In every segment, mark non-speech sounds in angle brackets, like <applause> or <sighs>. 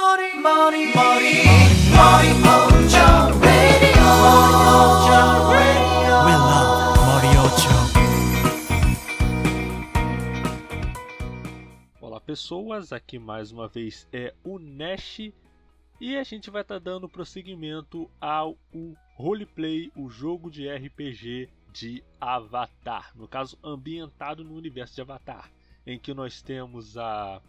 Mori, Mori, Mori, Mori Ocho Radio. Mori Ocho Radio. We love Mori Ocho. Olá pessoas, aqui mais uma vez é o Nash e a gente vai estar tá dando prosseguimento ao roleplay, o jogo de RPG de Avatar, no caso ambientado no universo de Avatar, em que nós temos a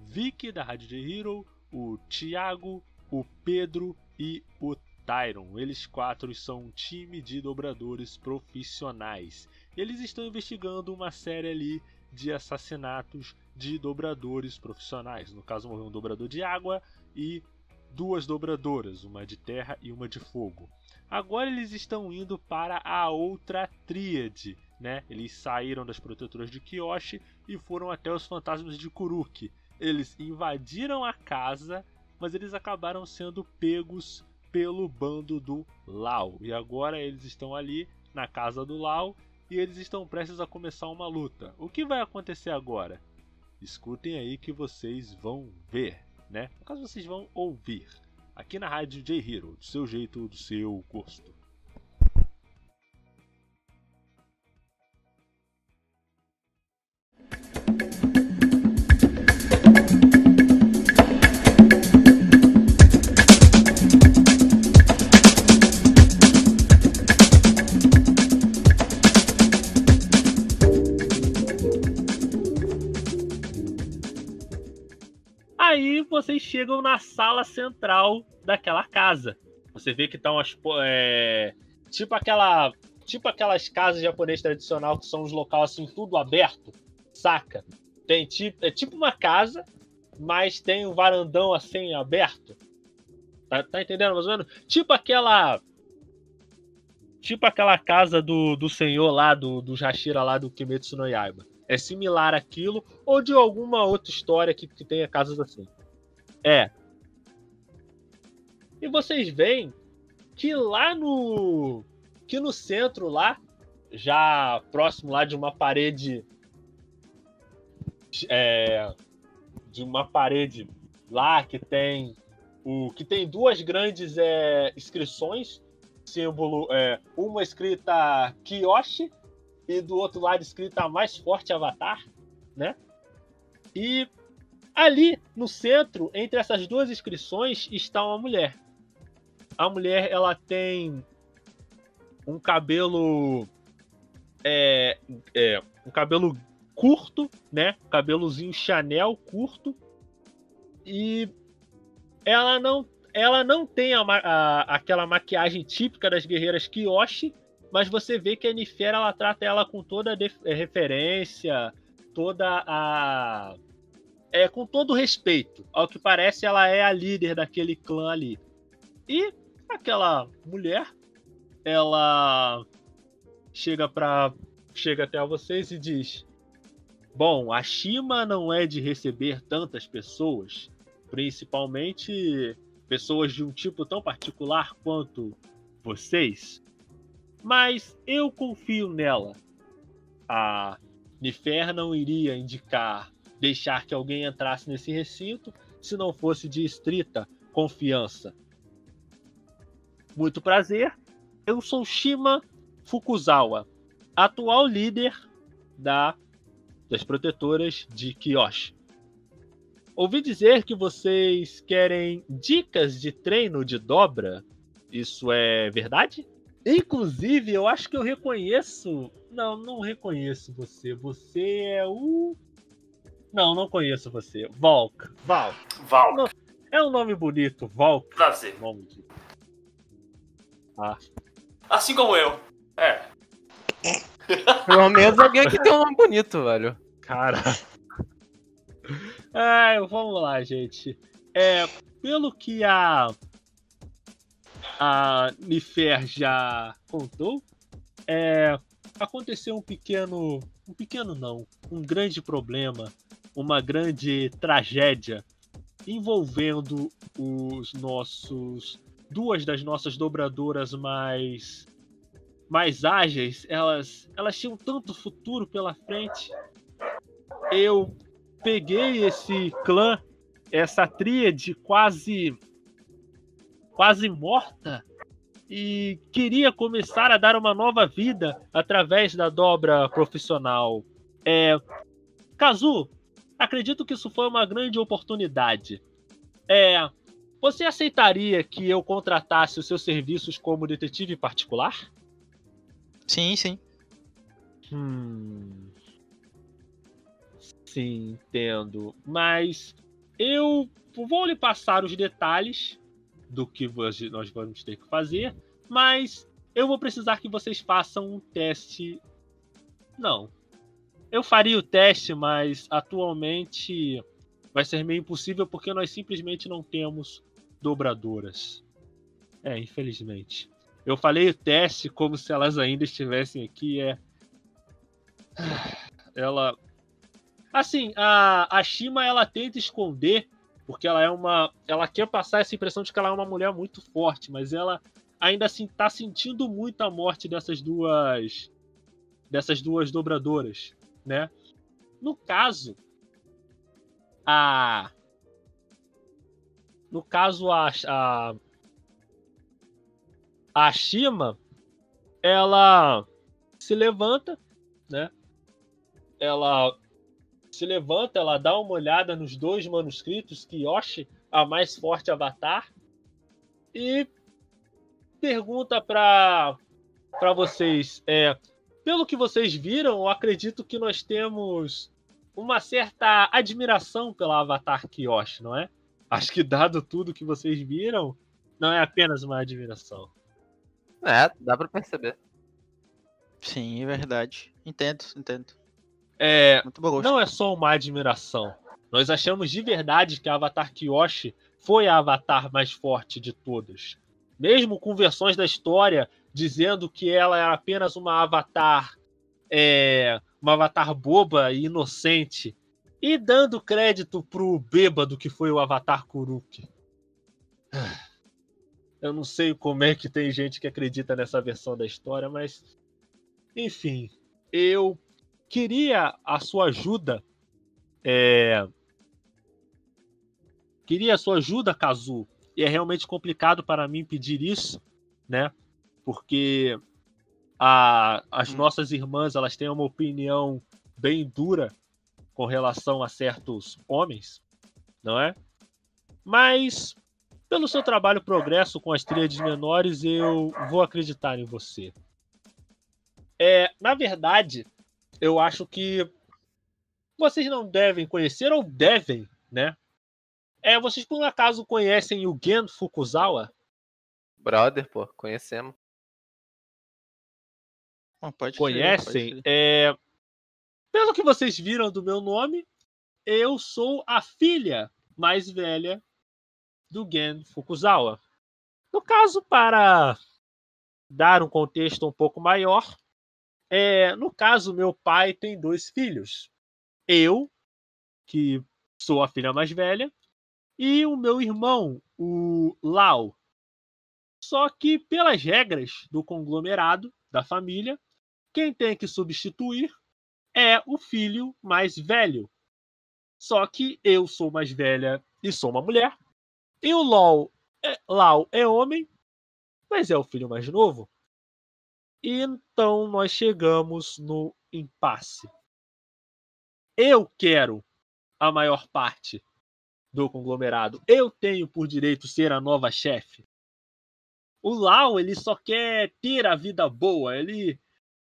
Vicky da Rádio J Hero, o Thiago, o Pedro e o Tyron. Eles quatro são um time de dobradores profissionais. Eles estão investigando uma série ali de assassinatos de dobradores profissionais. No caso, morreu um dobrador de água e duas dobradoras, uma de terra e uma de fogo. Agora eles estão indo para a outra tríade, né? Eles saíram das protetoras de Kyoshi e foram até os fantasmas de Kuruki. Eles invadiram a casa, mas eles acabaram sendo pegos pelo bando do Lau. E agora eles estão ali na casa do Lau e eles estão prestes a começar uma luta. O que vai acontecer agora? Escutem aí que vocês vão ver, né? No caso vocês vão ouvir aqui na rádio J Hero, do seu jeito, do seu gosto. Vocês chegam na sala central daquela casa. Você vê que estão as é, tipo aquela tipo aquelas casas japonesas tradicional que são os locais assim tudo aberto, saca? Tem tipo é tipo uma casa, mas tem um varandão assim aberto. Tá, tá entendendo mais ou menos? Tipo aquela tipo aquela casa do, do senhor lá do do Jashira lá do Kimetsu no Yaiba é similar àquilo, ou de alguma outra história que, que tenha casas assim. É. E vocês veem que lá no. que no centro lá, já próximo lá de uma parede. É, de uma parede lá que tem o que tem duas grandes é, inscrições símbolo é, uma escrita Kiyoshi e do outro lado escrito a mais forte Avatar, né? E ali no centro, entre essas duas inscrições, está uma mulher. A mulher ela tem um cabelo é, é um cabelo curto, né? Cabelozinho Chanel curto e ela não ela não tem a, a, aquela maquiagem típica das guerreiras Kyoshi, mas você vê que a Nifera ela trata ela com toda a referência, toda a é com todo respeito. Ao que parece, ela é a líder daquele clã ali. E aquela mulher, ela chega para chega até vocês e diz: "Bom, a Shima não é de receber tantas pessoas, principalmente pessoas de um tipo tão particular quanto vocês. Mas eu confio nela. A Nifer não iria indicar deixar que alguém entrasse nesse recinto se não fosse de estrita confiança. Muito prazer, eu sou Shima Fukuzawa, atual líder da das protetoras de Kyoshi. Ouvi dizer que vocês querem dicas de treino de dobra. Isso é verdade? Inclusive, eu acho que eu reconheço. Não, não reconheço você. Você é o. Não, não conheço você. Volk. Valk. Valk. É um nome bonito, Volk. Prazer. Nome de... Ah. Assim como eu. É. Pelo menos alguém que tem um nome bonito, velho. Cara. É, vamos lá, gente. É, pelo que a a Nifer já contou, é, aconteceu um pequeno, um pequeno não, um grande problema, uma grande tragédia envolvendo os nossos duas das nossas dobradoras mais mais ágeis, elas elas tinham tanto futuro pela frente. Eu peguei esse clã essa tríade quase quase morta e queria começar a dar uma nova vida através da dobra profissional. É, Kazu, acredito que isso foi uma grande oportunidade. É, você aceitaria que eu contratasse os seus serviços como detetive particular? Sim, sim. Hum. Sim, entendo. Mas eu vou lhe passar os detalhes do que nós vamos ter que fazer, mas eu vou precisar que vocês façam um teste. Não. Eu faria o teste, mas atualmente vai ser meio impossível porque nós simplesmente não temos dobradoras. É, infelizmente. Eu falei o teste como se elas ainda estivessem aqui. É. <sighs> Ela. Assim, a, a Shima ela tenta esconder porque ela é uma. Ela quer passar essa impressão de que ela é uma mulher muito forte, mas ela ainda assim tá sentindo muito a morte dessas duas. dessas duas dobradoras, né? No caso, a. No caso, a. a, a Shima, ela se levanta, né? Ela se levanta, ela dá uma olhada nos dois manuscritos que a mais forte avatar, e pergunta para para vocês, é, pelo que vocês viram, eu acredito que nós temos uma certa admiração pela avatar Kyoshi, não é? Acho que dado tudo que vocês viram, não é apenas uma admiração. É, dá para perceber. Sim, é verdade. Entendo, entendo. É, não é só uma admiração. Nós achamos de verdade que a Avatar Kyoshi foi a Avatar mais forte de todas. Mesmo com versões da história dizendo que ela era apenas uma Avatar, é, uma Avatar boba e inocente, e dando crédito pro bêbado que foi o Avatar Kuruki. <sighs> Eu não sei como é que tem gente que acredita nessa versão da história, mas enfim, eu queria a sua ajuda. É... Queria a sua ajuda, Kazu. E é realmente complicado para mim pedir isso, né? Porque a, as hum. nossas irmãs elas têm uma opinião bem dura com relação a certos homens, não é? Mas pelo seu trabalho progresso com as tríades menores, eu vou acreditar em você. É, na verdade, eu acho que vocês não devem conhecer ou devem, né? É, vocês por um acaso conhecem o Gen Fukuzawa? Brother, pô, conhecemos. Ah, pode Conhecem? Ser, é... Pelo que vocês viram do meu nome, eu sou a filha mais velha do Gen Fukuzawa. No caso, para dar um contexto um pouco maior, é, no caso, meu pai tem dois filhos. Eu, que sou a filha mais velha, e o meu irmão, o Lau. Só que, pelas regras do conglomerado, da família, quem tem que substituir é o filho mais velho. Só que eu sou mais velha e sou uma mulher. E o Lau é, Lau é homem, mas é o filho mais novo. Então nós chegamos no impasse. Eu quero a maior parte do conglomerado. Eu tenho por direito ser a nova chefe. O Lau, ele só quer ter a vida boa. Ele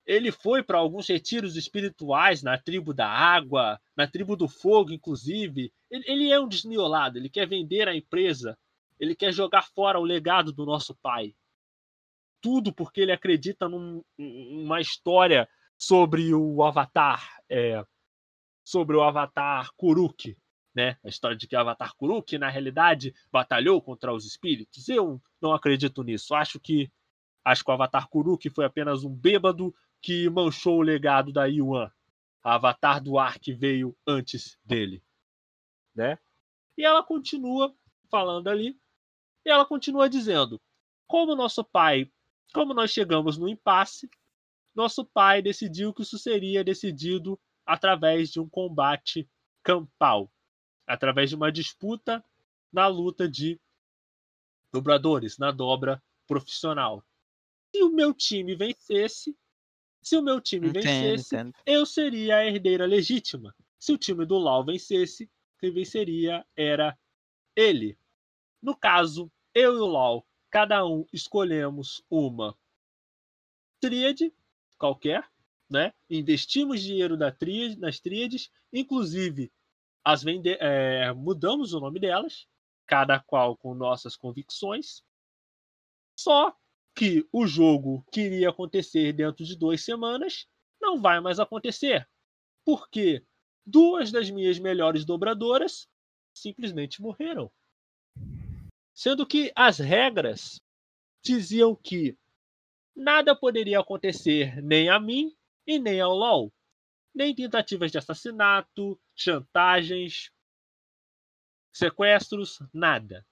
ele foi para alguns retiros espirituais na tribo da água, na tribo do fogo, inclusive. Ele, ele é um desniolado, ele quer vender a empresa, ele quer jogar fora o legado do nosso pai tudo porque ele acredita num, numa história sobre o Avatar, é, sobre o Avatar Kuruk, né? A história de que o Avatar Kuruk, na realidade, batalhou contra os espíritos. Eu não acredito nisso. Acho que acho que o Avatar Kuruk foi apenas um bêbado que manchou o legado da Yuan, a Avatar do ar que veio antes dele, né? E ela continua falando ali, e ela continua dizendo: como nosso pai como nós chegamos no impasse, nosso pai decidiu que isso seria decidido através de um combate campal. através de uma disputa na luta de dobradores, na dobra profissional. Se o meu time vencesse, se o meu time Entendo, vencesse, entendo. eu seria a herdeira legítima. Se o time do Lau vencesse, quem venceria era ele. No caso, eu e o Lau, cada um escolhemos uma tríade qualquer, né? Investimos dinheiro da tríade, nas tríades, inclusive as vende é, mudamos o nome delas, cada qual com nossas convicções. Só que o jogo que iria acontecer dentro de duas semanas não vai mais acontecer. Porque duas das minhas melhores dobradoras simplesmente morreram. Sendo que as regras diziam que nada poderia acontecer nem a mim e nem ao LOL. Nem tentativas de assassinato, chantagens, sequestros, nada.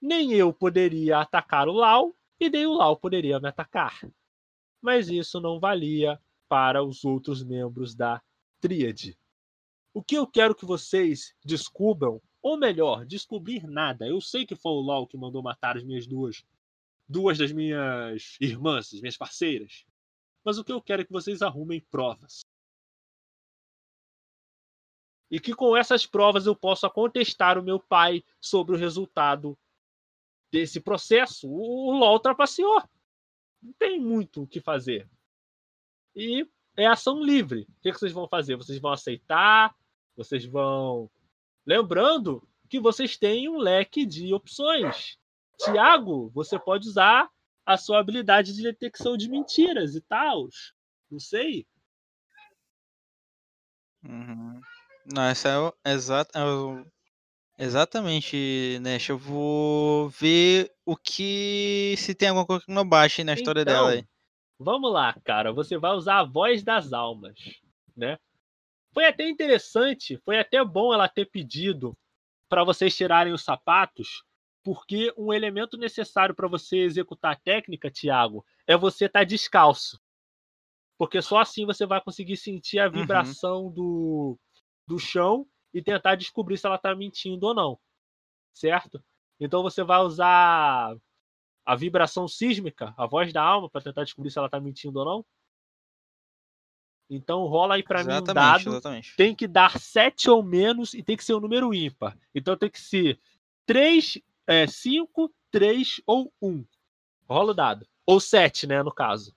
Nem eu poderia atacar o Lau e o Lau poderia me atacar. Mas isso não valia para os outros membros da Tríade. O que eu quero que vocês descubram, ou melhor, descobrir nada. Eu sei que foi o Lau que mandou matar as minhas duas, duas das minhas irmãs, as minhas parceiras. Mas o que eu quero é que vocês arrumem provas. E que com essas provas eu possa contestar o meu pai sobre o resultado desse processo. O LOL trapaceou. Não tem muito o que fazer. E é ação livre. O que vocês vão fazer? Vocês vão aceitar? Vocês vão. Lembrando que vocês têm um leque de opções. Tiago, você pode usar a sua habilidade de detecção de mentiras e tal. Não sei. Uhum. Não, essa é o exato. É o... Exatamente, Nash. Eu vou ver o que. Se tem alguma coisa que não baixe na história Então, dela aí. Vamos lá, cara. Você vai usar a voz das almas, né? Foi até interessante, foi até bom ela ter pedido para vocês tirarem os sapatos, porque um elemento necessário para você executar a técnica, Thiago, é você estar descalço. Porque só assim você vai conseguir sentir a vibração do, do chão e tentar descobrir se ela está mentindo ou não. Certo? Então você vai usar a vibração sísmica, a voz da alma, para tentar descobrir se ela está mentindo ou não. Então rola aí para mim um dado exatamente. tem que dar 7 ou menos e tem que ser um número ímpar. Então tem que ser 3, é, 5, 3 ou 1. Rola o dado. Ou 7, né, no caso.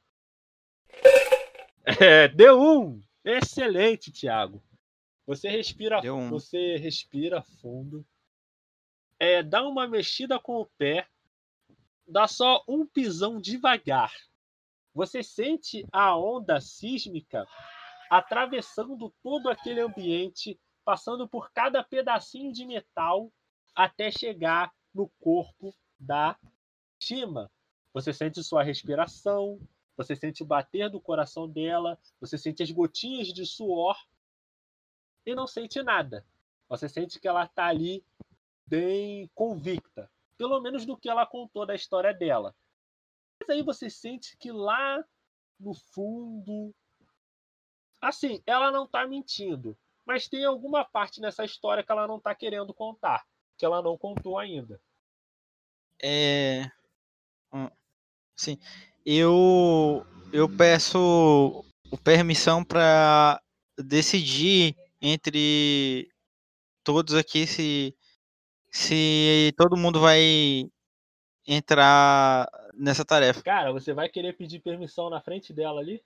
<laughs> É, deu 1. Excelente, Thiago. Você respira, um. você respira fundo. É, dá uma mexida com o pé. Dá só um pisão devagar. Você sente a onda sísmica atravessando todo aquele ambiente, passando por cada pedacinho de metal até chegar no corpo da Shima. Você sente sua respiração, você sente o bater do coração dela, você sente as gotinhas de suor e não sente nada. Você sente que ela está ali bem convicta, pelo menos do que ela contou da história dela. Mas aí você sente que lá no fundo, assim, ela não tá mentindo, mas tem alguma parte nessa história que ela não tá querendo contar, que ela não contou ainda. É. hum, Sim. Eu. Eu peço permissão para decidir entre todos aqui se. Se todo mundo vai entrar nessa tarefa. Cara, você vai querer pedir permissão na frente dela ali?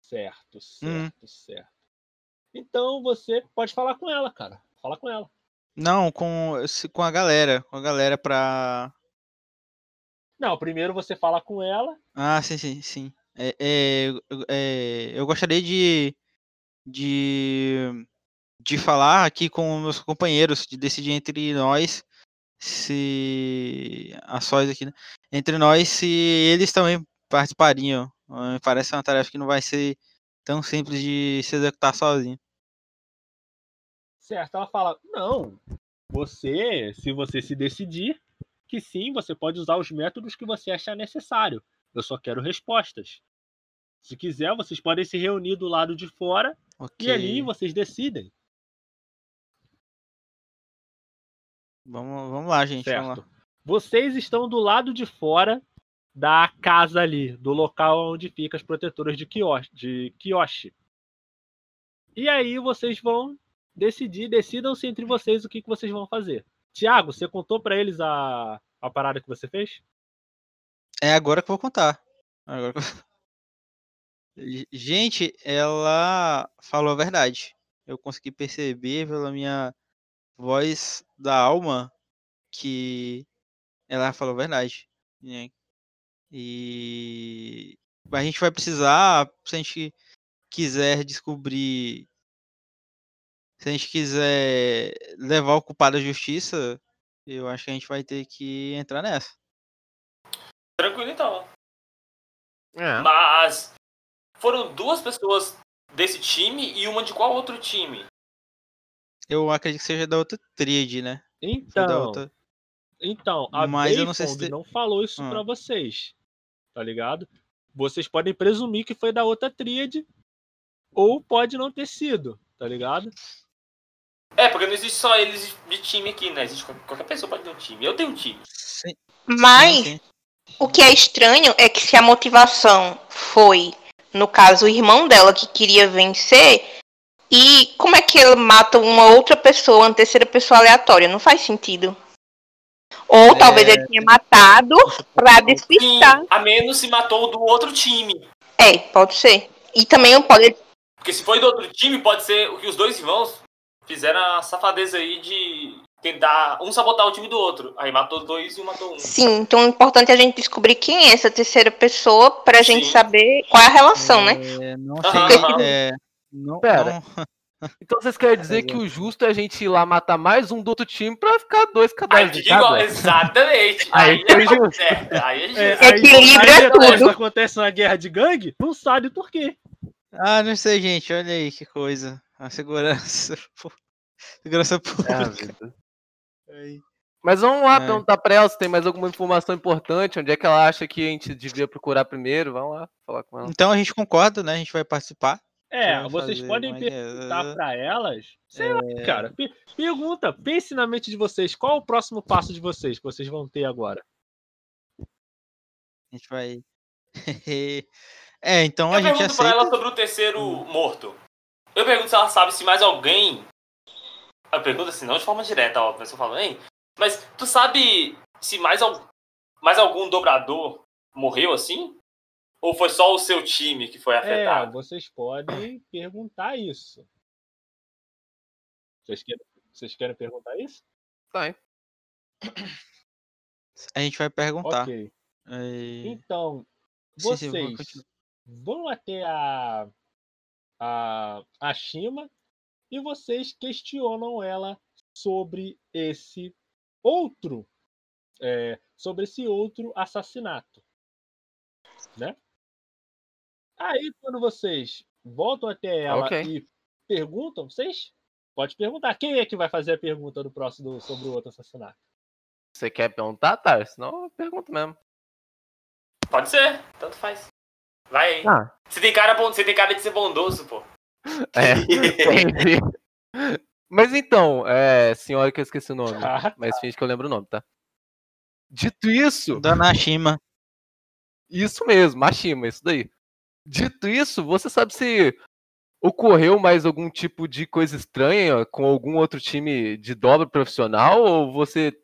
Certo, Hum. certo, certo. Então você pode falar com ela, cara. Fala com ela. Não, com, com a galera. Com a galera pra. Não, primeiro você fala com ela. Ah, sim, sim, sim. É, é, eu- é, eu gostaria de, de, de falar aqui com meus companheiros, de decidir entre nós se. A sós aqui, né? Entre nós, se eles também participariam. Ah, parece uma tarefa que não vai ser tão simples de se executar sozinho. Certo, ela fala: Não, você, se você se decidir, que sim, você pode usar os métodos que você achar necessário. Eu só quero respostas. Se quiser, vocês podem se reunir do lado de fora okay. e ali vocês decidem. Vamos, vamos lá, gente. Certo. Vamos lá. Vocês estão do lado de fora da casa ali, do local onde fica as protetoras de Kioshi. De E aí vocês vão decidir, decidam-se entre vocês o que, que vocês vão fazer. Tiago, você contou para eles a, a parada que você fez? É agora que eu vou contar. Agora que eu- <laughs> Gente, ela falou a verdade. Eu consegui perceber pela minha voz da alma que ela falou a verdade. né? E a gente vai precisar, se a gente quiser descobrir, se a gente quiser levar o culpado à justiça, eu acho que a gente vai ter que entrar nessa. Tranquilo então. É. Mas foram duas pessoas desse time e uma de qual outro time? Eu acredito que seja da outra tríade, né? Então, outra. então a Mas eu não sei se não falou isso Ah. pra vocês. Tá ligado? Vocês podem presumir que foi da outra tríade ou pode não ter sido, tá ligado? É, porque não existe só eles de time aqui, né? Existe qual- qualquer pessoa pode ter um time. Eu tenho um time. Sim, Mas sim. O que é estranho é que se a motivação foi, no caso, o irmão dela que queria vencer, e como é que ele mata uma outra pessoa, uma terceira pessoa aleatória? Não faz sentido. Ou talvez É. ele tenha matado pra Sim, despistar. a menos se matou do outro time. É, pode ser. E também pode. Porque se foi do outro time, pode ser o que os dois irmãos fizeram a safadeza aí de tentar um sabotar o time do outro. Aí matou dois e um matou um. Sim, então é importante a gente descobrir quem é essa terceira pessoa pra gente Sim. saber qual é a relação, né? É, não Aham, sei. aham. É, não, Pera. não- <laughs> Então vocês querem dizer que o justo é a gente ir lá matar mais um do outro time pra ficar dois Aí cada? exatamente. Aí Aí, foi é justo. <laughs> certo. Aí é justo. É, aí- Equilíbrio aí é tudo. acontece uma guerra de gangue, não sabe por quê. Ah, não sei, gente. Olha aí que coisa. A segurança. <laughs> Segurança É, pública. Mas vamos lá É. perguntar pra ela se tem mais alguma informação importante, onde é que ela acha que a gente devia procurar primeiro. Vamos lá falar com ela. Então a gente concorda, né? A gente vai participar. É, vocês fazer podem uma perguntar guerra. pra elas. Sei lá, cara. pe- pergunta, pense na mente de vocês. Qual o próximo passo de vocês que vocês vão ter agora? A gente vai. <laughs> é, então Eu a gente pergunto pra aceita. ela sobre o terceiro morto. Eu pergunto se ela sabe se mais alguém. Eu pergunto assim, não de forma direta, ó, mas eu falo, hein? Mas tu sabe se mais, al... mais algum dobrador morreu assim? Ou foi só o seu time que foi É, afetado? vocês podem perguntar isso. Vocês querem, vocês querem perguntar isso? Tá, hein? A gente vai perguntar. Ok. É, Então, sim, sim, vocês continuar. vão até a, a, a Shima e vocês questionam ela sobre esse outro é, sobre esse outro assassinato, né? Aí quando vocês voltam até ela Ok. e perguntam, vocês pode perguntar quem é que vai fazer a pergunta do próximo sobre o outro assassinato. Você quer perguntar, tá? Senão eu pergunto mesmo. Pode ser, tanto faz. Vai aí. Ah. Você tem cara, você tem cara de ser bondoso, pô. É, <laughs> entendi. Mas então, é, senhora que eu esqueci o nome. Ah, Mas finge que eu lembro o nome, tá? Dito isso, Dona Shima. isso mesmo, Mashima, isso daí. Dito isso, você sabe se ocorreu mais algum tipo de coisa estranha com algum outro time de dobra profissional ou você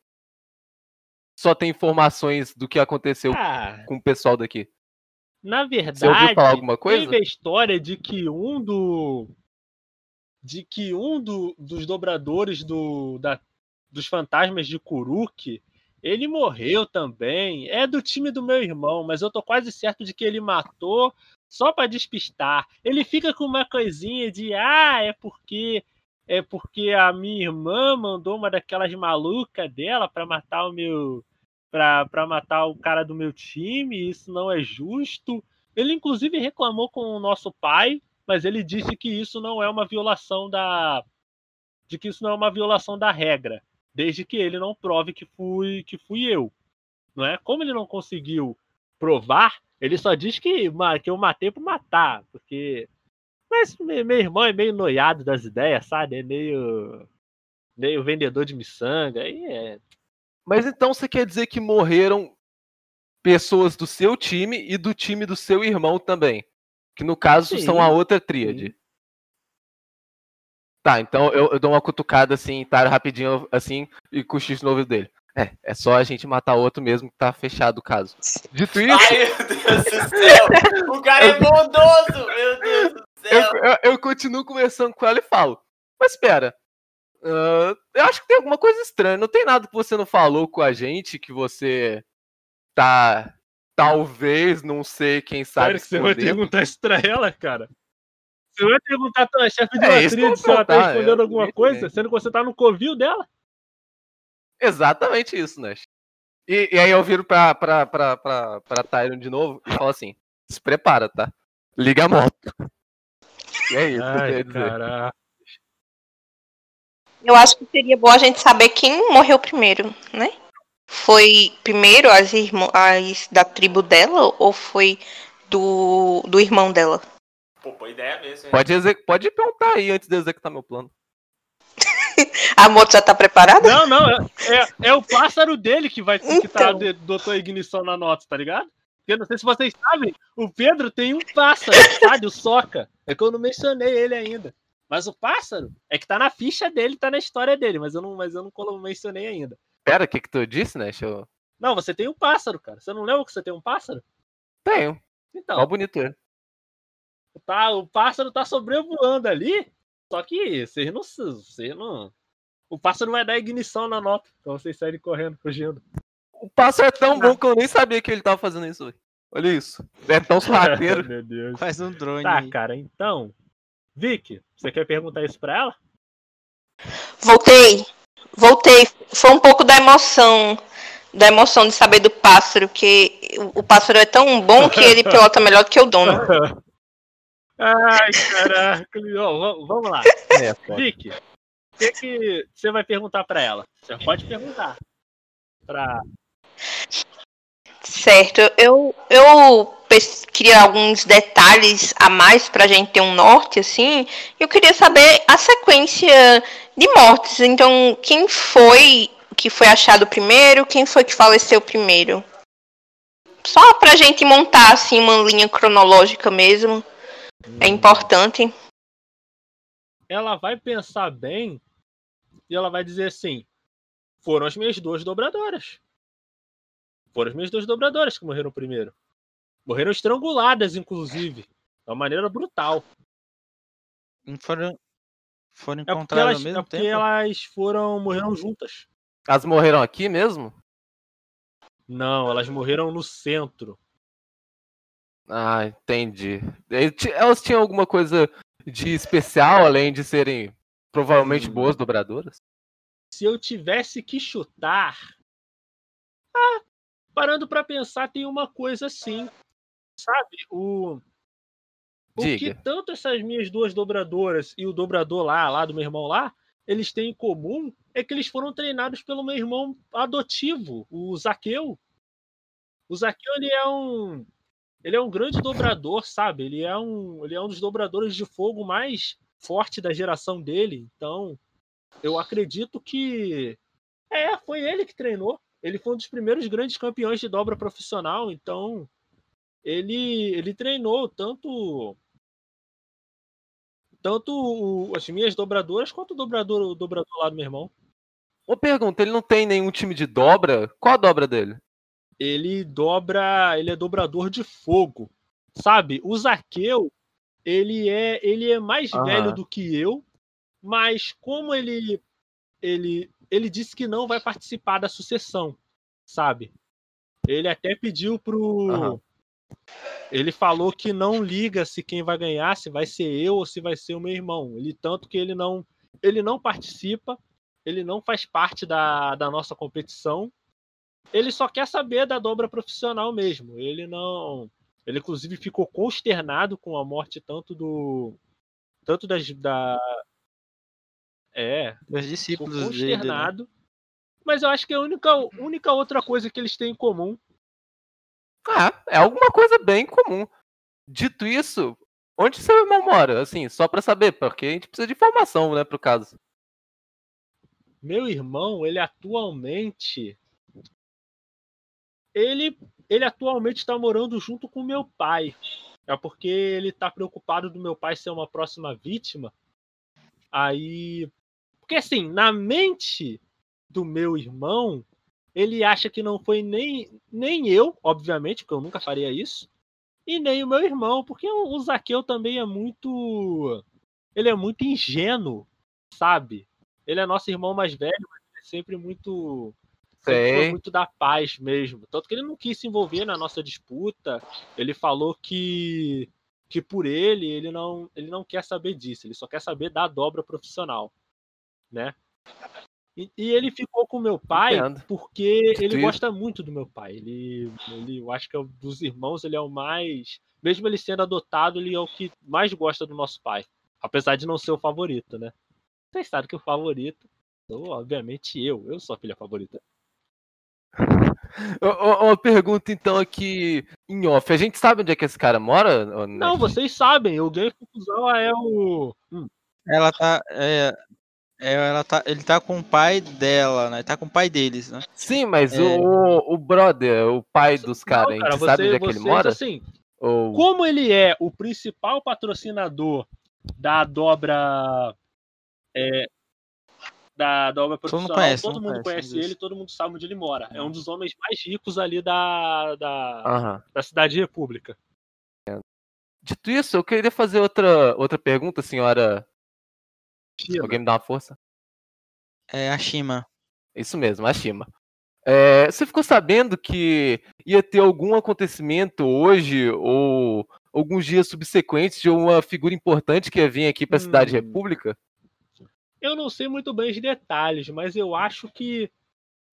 só tem informações do que aconteceu ah, com o pessoal daqui? Na Você ouviu verdade, falar alguma coisa? Teve a história de que um do. De que um do- dos dobradores do, da- dos fantasmas de Kuruk, ele morreu também. É do time do meu irmão, mas eu tô quase certo de que ele matou só pra despistar. Ele fica com uma coisinha de ah, é porque é porque a minha irmã mandou uma daquelas malucas dela pra matar o meu pra matar o cara do meu time, isso não é justo. Ele inclusive reclamou com o nosso pai, mas ele disse que isso não é uma violação da de que isso não é uma violação da regra, desde que ele não prove que fui que fui eu, não é? Como ele não conseguiu provar, ele só diz que, que eu matei por matar, porque mas me- meu irmão é meio noiado das ideias, sabe? É meio Meio vendedor de miçanga, aí é. Mas então você quer dizer que morreram pessoas do seu time e do time do seu irmão também? Que no caso Sim. são a outra tríade. Tá, então eu, eu dou uma cutucada assim, tá, rapidinho, assim, e cochicho no ouvido dele. É, é só a gente matar outro mesmo que tá fechado o caso. Dito isso, Ai, meu Deus do céu! O cara é bondoso! Meu Deus do eu, céu! eu, eu continuo conversando com ela e falo. Mas espera. Ah, eu acho que tem alguma coisa estranha. Não tem nada que você não falou com a gente que você tá. Talvez, não sei, quem sabe. Sério que você vai perguntar isso pra ela, cara? Você vai perguntar pra chefe de É, se ela tá eu- alguma muito coisa, sendo que você tá no covil dela? Exatamente isso, Nash. E, e aí eu viro pra, pra, pra, pra, pra Tyron de novo e falo assim: se prepara, tá? Liga a moto. <laughs> E é isso que eu Ai, caraca. Eu acho que seria bom a gente saber quem morreu primeiro, né? Foi primeiro as irmãs da tribo dela ou foi do, do irmão dela? Pô, boa ideia mesmo. hein? Pode, exec- pode perguntar aí antes de executar meu plano. <laughs> A moto já tá preparada? Não, não, é, é, é o pássaro dele que vai que tá Então. de, a ignição na nota, tá ligado? Porque eu não sei se vocês sabem, o Pedro tem um pássaro, sabe? O Soca. É que eu não mencionei ele ainda. Mas o pássaro é que tá na ficha dele, tá na história dele, mas eu não, mas eu não mencionei ainda. Pera, o que que tu disse, Nash? Eu Não, você tem um pássaro, cara. Você não lembra que você tem um pássaro? tenho. Então, Ó, bonito ele. tá, o pássaro tá sobrevoando ali, só que vocês não. Vocês não. O pássaro vai dar ignição na nota, então vocês saírem correndo, fugindo. O passo é tão bom que eu nem sabia que ele tava fazendo isso. Olha isso. É tão <laughs> sorrateiro. Meu Deus. Faz um drone. Tá, aí. cara, então. Vicky, você quer perguntar isso pra ela? Voltei. Voltei. Foi um pouco da emoção. Da emoção de saber do pássaro, que o- pássaro é tão bom que ele <laughs> pilota melhor do que o dono. <laughs> Ai, caraca. Vamos lá. É. Vicky, o que, que você vai perguntar pra ela? Você pode perguntar. Pra... Certo. Eu, eu queria alguns detalhes a mais pra gente ter um norte, assim. Eu queria saber a sequência de mortes. Então, quem foi que foi achado primeiro? Quem foi que faleceu primeiro? Só pra gente montar, assim, uma linha cronológica mesmo. É importante. Ela vai pensar bem e ela vai dizer assim: foram as minhas duas dobradoras. Foram as minhas duas dobradoras que morreram primeiro. Morreram estranguladas, inclusive. De uma maneira brutal. Não Foram, foram É encontradas elas, ao mesmo é porque tempo? elas foram. morreram juntas. Elas morreram aqui mesmo? Não, elas morreram no centro. Ah, entendi. Elas tinham alguma coisa de especial, além de serem provavelmente Hum. boas dobradoras? Se eu tivesse que chutar. Ah, parando pra pensar, tem uma coisa assim. Sabe? O. O que tanto essas minhas duas dobradoras e o dobrador lá, lá do meu irmão lá, eles têm em comum é que eles foram treinados pelo meu irmão adotivo, o Zaqueu. O Zaqueu, ele é um. Ele é um grande dobrador, sabe? Ele é um, ele é um dos dobradores de fogo mais forte da geração dele. Então, eu acredito que. É, foi ele que treinou. Ele foi um dos primeiros grandes campeões de dobra profissional. Então, ele, ele treinou tanto. Tanto o- as minhas dobradoras quanto o dobrador, o dobrador lá do meu irmão. Ô, pergunta, ele não tem nenhum time de dobra? Qual a dobra dele? ele dobra, ele é dobrador de fogo. Sabe? O Zaqueu, ele é, ele é mais velho do que eu, mas como ele ele ele disse que não vai participar da sucessão, sabe? Ele até pediu pro. Ele falou que não liga se quem vai ganhar, se vai ser eu ou se vai ser o meu irmão. Ele tanto que ele não ele não participa, ele não faz parte da, da nossa competição. Ele só quer saber da dobra profissional mesmo. Ele não. Ele, inclusive, ficou consternado com a morte tanto do. Tanto das. Da... É, Os ficou discípulos dele. né? consternado. Mas eu acho que a única, única outra coisa que eles têm em comum. Ah, é alguma coisa bem comum. Dito isso, onde seu irmão mora? Assim, só pra saber, porque a gente precisa de informação, né, pro caso. meu irmão, ele atualmente. Ele, ele atualmente está morando junto com meu pai. É porque ele está preocupado do meu pai ser uma próxima vítima. Aí. Porque assim, na mente do meu irmão, ele acha que não foi nem, nem eu, obviamente, porque eu nunca faria isso, e nem o meu irmão, porque o, Zaqueu também é muito. Ele é muito ingênuo, sabe? Ele é nosso irmão mais velho, mas ele é sempre muito. sempre muito da paz mesmo. Tanto que ele não quis se envolver na nossa disputa. Ele falou que que por ele ele não ele não quer saber disso. Ele só quer saber da dobra profissional, né? E, e ele ficou com meu pai Entendo. porque ele gosta muito do meu pai. Ele, ele, eu acho que é o- dos irmãos ele é o mais, mesmo ele sendo adotado, ele é o que mais gosta do nosso pai, apesar de não ser o favorito, né? Vocês sabem que o favorito sou, obviamente, eu. Eu sou a filha favorita. <laughs> Uma pergunta então aqui em off. A gente sabe onde é que esse cara mora? Não, Netinho? vocês sabem, o Game Fusão é o. Hum, Ela tá. É, ela tá. Ele tá com o pai dela, né? Tá com o pai deles, né? Sim, mas É. o, o brother, o pai dos caras, a gente sabe onde é que ele mora? Assim, Ou... como ele é o principal patrocinador da dobra é, da dobra Todo profissional, conhece, todo todo mundo conhece conhece ele, todo mundo sabe onde ele mora. É um dos homens mais ricos ali da, da, Aham. da cidade república. Dito isso, eu queria fazer outra, outra pergunta, senhora. Alguém me dá uma força? É a Shima. Isso mesmo, a Shima. É, você ficou sabendo que ia ter algum acontecimento hoje ou alguns dias subsequentes de uma figura importante que ia vir aqui para a Cidade Hum. República? Eu não sei muito bem os detalhes, mas eu acho que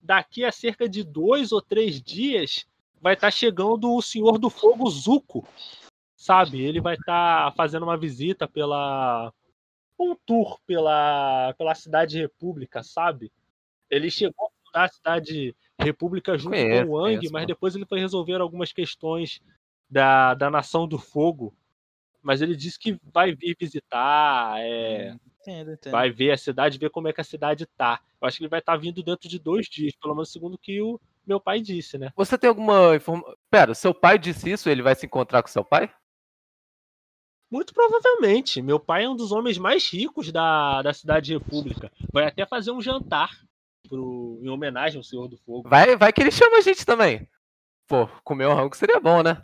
daqui a cerca de dois ou três dias vai estar chegando o Senhor do Fogo Zuko. Sabe? Ele vai estar fazendo uma visita pela. Um tour pela, pela Cidade República, sabe? Ele chegou a fundar a Cidade República junto Conheço, com o Wang, conheço, mas depois ele foi resolver algumas questões da, da Nação do Fogo. Mas ele disse que vai vir visitar, é, Entendo, entendo. vai ver a cidade, ver como é que a cidade tá. Eu acho que ele vai estar vindo dentro de dois dias, pelo menos segundo o que o meu pai disse, né? Você tem alguma informação? Pera, seu pai disse isso? Ele vai se encontrar com seu pai? Muito provavelmente. Meu pai é um dos homens mais ricos da, da cidade república. Vai até fazer um jantar pro, em homenagem ao Senhor do Fogo. Vai, vai que ele chama a gente também. Pô, comer um rango seria bom, né?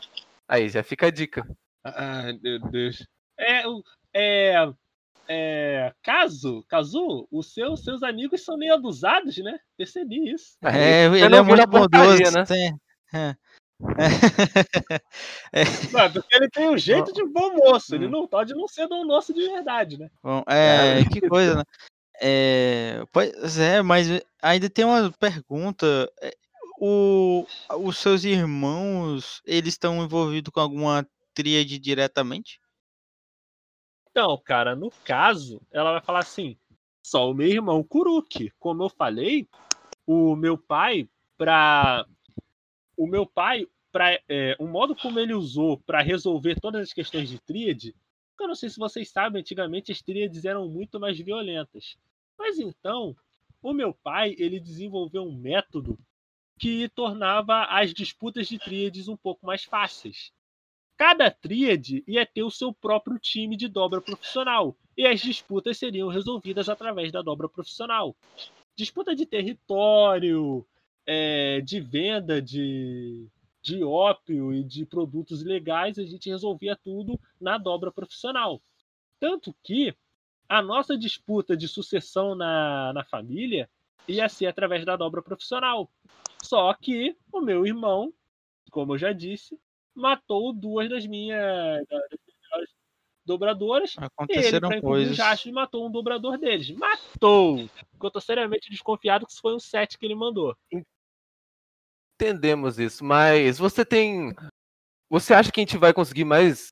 Aí, já fica a dica. Ai, meu Deus. É, o- é, é, caso, caso, os seus, seus amigos são meio abusados, né? Percebi isso. É, ele é muito bondoso. né? Tem... É. <laughs> Não, porque ele tem um jeito de bom moço. Ele Hum. não pode não ser bom moço de verdade, né? Bom, é, <laughs> que coisa, né? É, pois é, mas ainda tem uma pergunta. é, O, os seus irmãos, eles estão envolvidos com alguma tríade diretamente? Então, cara, no caso, ela vai falar assim: só o meu irmão Kuruki. Como eu falei, o meu pai, pra. O meu pai, pra, é, o modo como ele usou para resolver todas as questões de tríade, eu não sei se vocês sabem, antigamente as tríades eram muito mais violentas. Mas então, o meu pai, ele desenvolveu um método que tornava as disputas de tríades um pouco mais fáceis cada tríade ia ter o seu próprio time de dobra profissional e as disputas seriam resolvidas através da dobra profissional. Disputa de território, é, de venda de, de ópio e de produtos legais, a gente resolvia tudo na dobra profissional. Tanto que a nossa disputa de sucessão na, na família ia ser através da dobra profissional. Só que o meu irmão, como eu já disse, matou duas das minhas, das minhas dobradoras. E ele, Aconteceram encobrir os coisas. matou um dobrador deles. Matou! Porque eu tô seriamente desconfiado que isso foi um set que ele mandou. Entendemos isso, mas você tem. Você acha que a gente vai conseguir mais.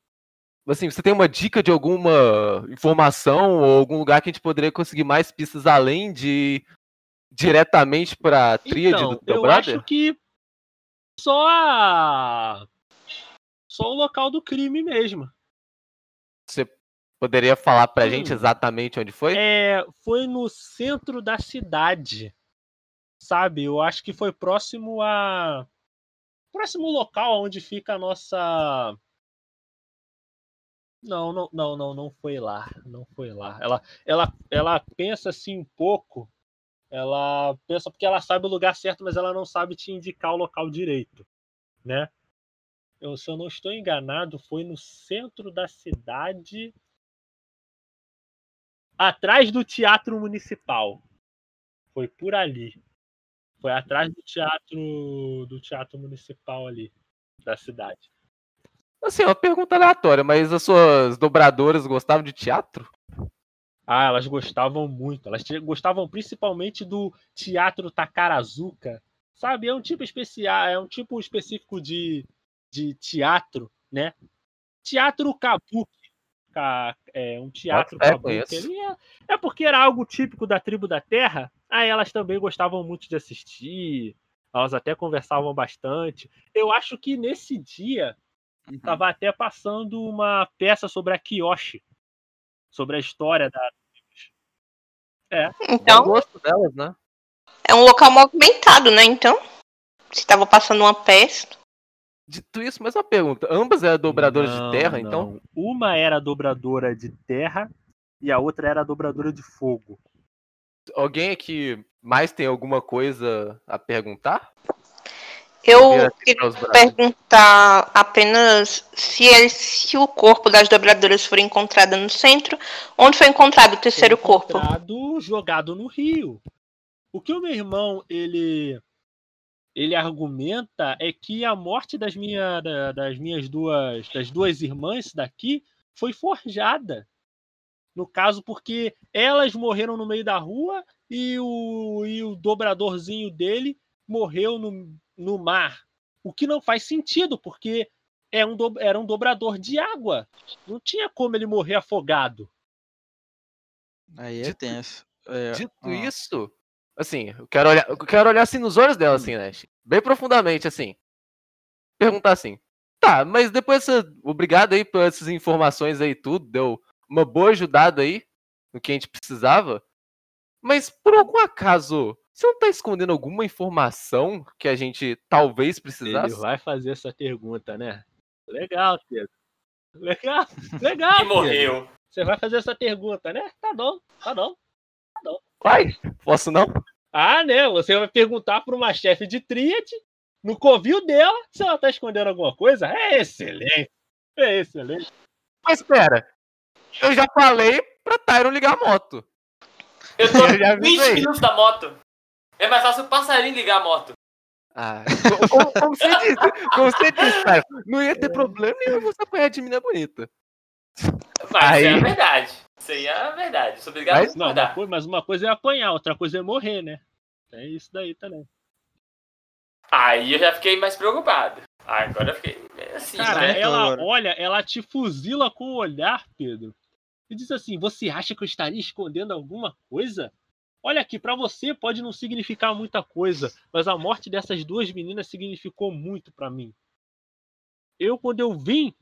Assim, você tem uma dica de alguma informação ou algum lugar que a gente poderia conseguir mais pistas além de diretamente pra tríade Então, do teu eu brother? acho que só a... Só o local do crime mesmo. Você Poderia falar pra gente Hum. exatamente onde foi? É, foi no centro da cidade. Sabe? Eu acho que foi próximo a. Próximo local onde fica a nossa. Não, não, não, não, não foi lá. Não foi lá. Ela, ela, ela pensa assim um pouco. Ela pensa porque ela sabe o lugar certo, mas ela não sabe te indicar o local direito, né? Eu, se eu não estou enganado, foi no centro da cidade, atrás do Teatro Municipal. Foi por ali. Foi atrás do teatro do teatro municipal ali da cidade. Assim, uma pergunta aleatória, mas as suas dobradoras gostavam de teatro? Ah, elas gostavam muito. Elas gostavam principalmente do teatro Takarazuka. Sabe, é um tipo especial, é um tipo específico de, de teatro, né? Teatro kabuki. Ka- É um teatro Boto fé, kabuki. É, é porque era algo típico da tribo da terra. Aí elas também gostavam muito de assistir. Elas até conversavam bastante. Eu acho que nesse dia Uhum. Tava até passando uma peça sobre a Kiyoshi. Sobre a história da. Bom Então, gosto delas, né? é um local movimentado, né? Então, se tava passando uma peça. Dito isso, mais uma pergunta. Ambas eram dobradoras Não, de terra, então? não. Uma era dobradora de terra e a outra era dobradora de fogo. Alguém aqui mais tem alguma coisa a perguntar? Eu queria perguntar apenas se, ele- se o corpo das dobradoras for encontrado no centro, onde foi encontrado o terceiro Foi corpo? encontrado jogado no rio. O que o meu irmão ele ele argumenta é que a morte das, minha, da- das minhas duas das duas irmãs daqui foi forjada. No caso, porque elas morreram no meio da rua e o, e o dobradorzinho dele morreu no, no mar. O que não faz sentido, porque é um, do- era um dobrador de água. Não tinha como ele morrer afogado. Aí é Dito- tenso. É, Dito ó, isso, assim, eu quero olhar, eu quero olhar assim nos olhos dela, assim, né? Bem profundamente, assim. Perguntar assim. Tá, mas depois você. Obrigado aí por essas informações aí, tudo. Deu uma boa ajudada aí no que a gente precisava. Mas por algum acaso, você não tá escondendo alguma informação que a gente talvez precisasse? Ele vai fazer essa pergunta, né? Legal, Pedro. Legal, legal. E morreu. Você vai fazer essa pergunta, né? Tá bom, tá bom. Vai, posso não? Ah, né? Você vai perguntar para uma chefe de tríade no covil dela se ela tá escondendo alguma coisa. É excelente. É excelente. Mas espera. Eu já falei pra Tyron ligar a moto. Eu tô <laughs> Eu já 20 avisei. minutos da moto. É mais fácil o passarinho ligar a moto. Ah, co- como, como você <laughs> disse, como você disse, cara, não ia ter problema nenhum você apanhar de menina bonita. Mas Aí- isso é a verdade. Isso aí é a verdade. Sou obrigado Mas- a Não, uma coisa- mas uma coisa é apanhar, outra coisa é morrer, né? É isso daí também. Aí eu já fiquei mais preocupado. Ah, agora eu fiquei meio assim, Cara, né? ela olha, ela te fuzila com o olhar, Pedro. E diz assim: Você acha que eu estaria escondendo alguma coisa? Olha aqui, pra você pode não significar muita coisa, mas a morte dessas duas meninas significou muito pra mim. Eu, quando eu vim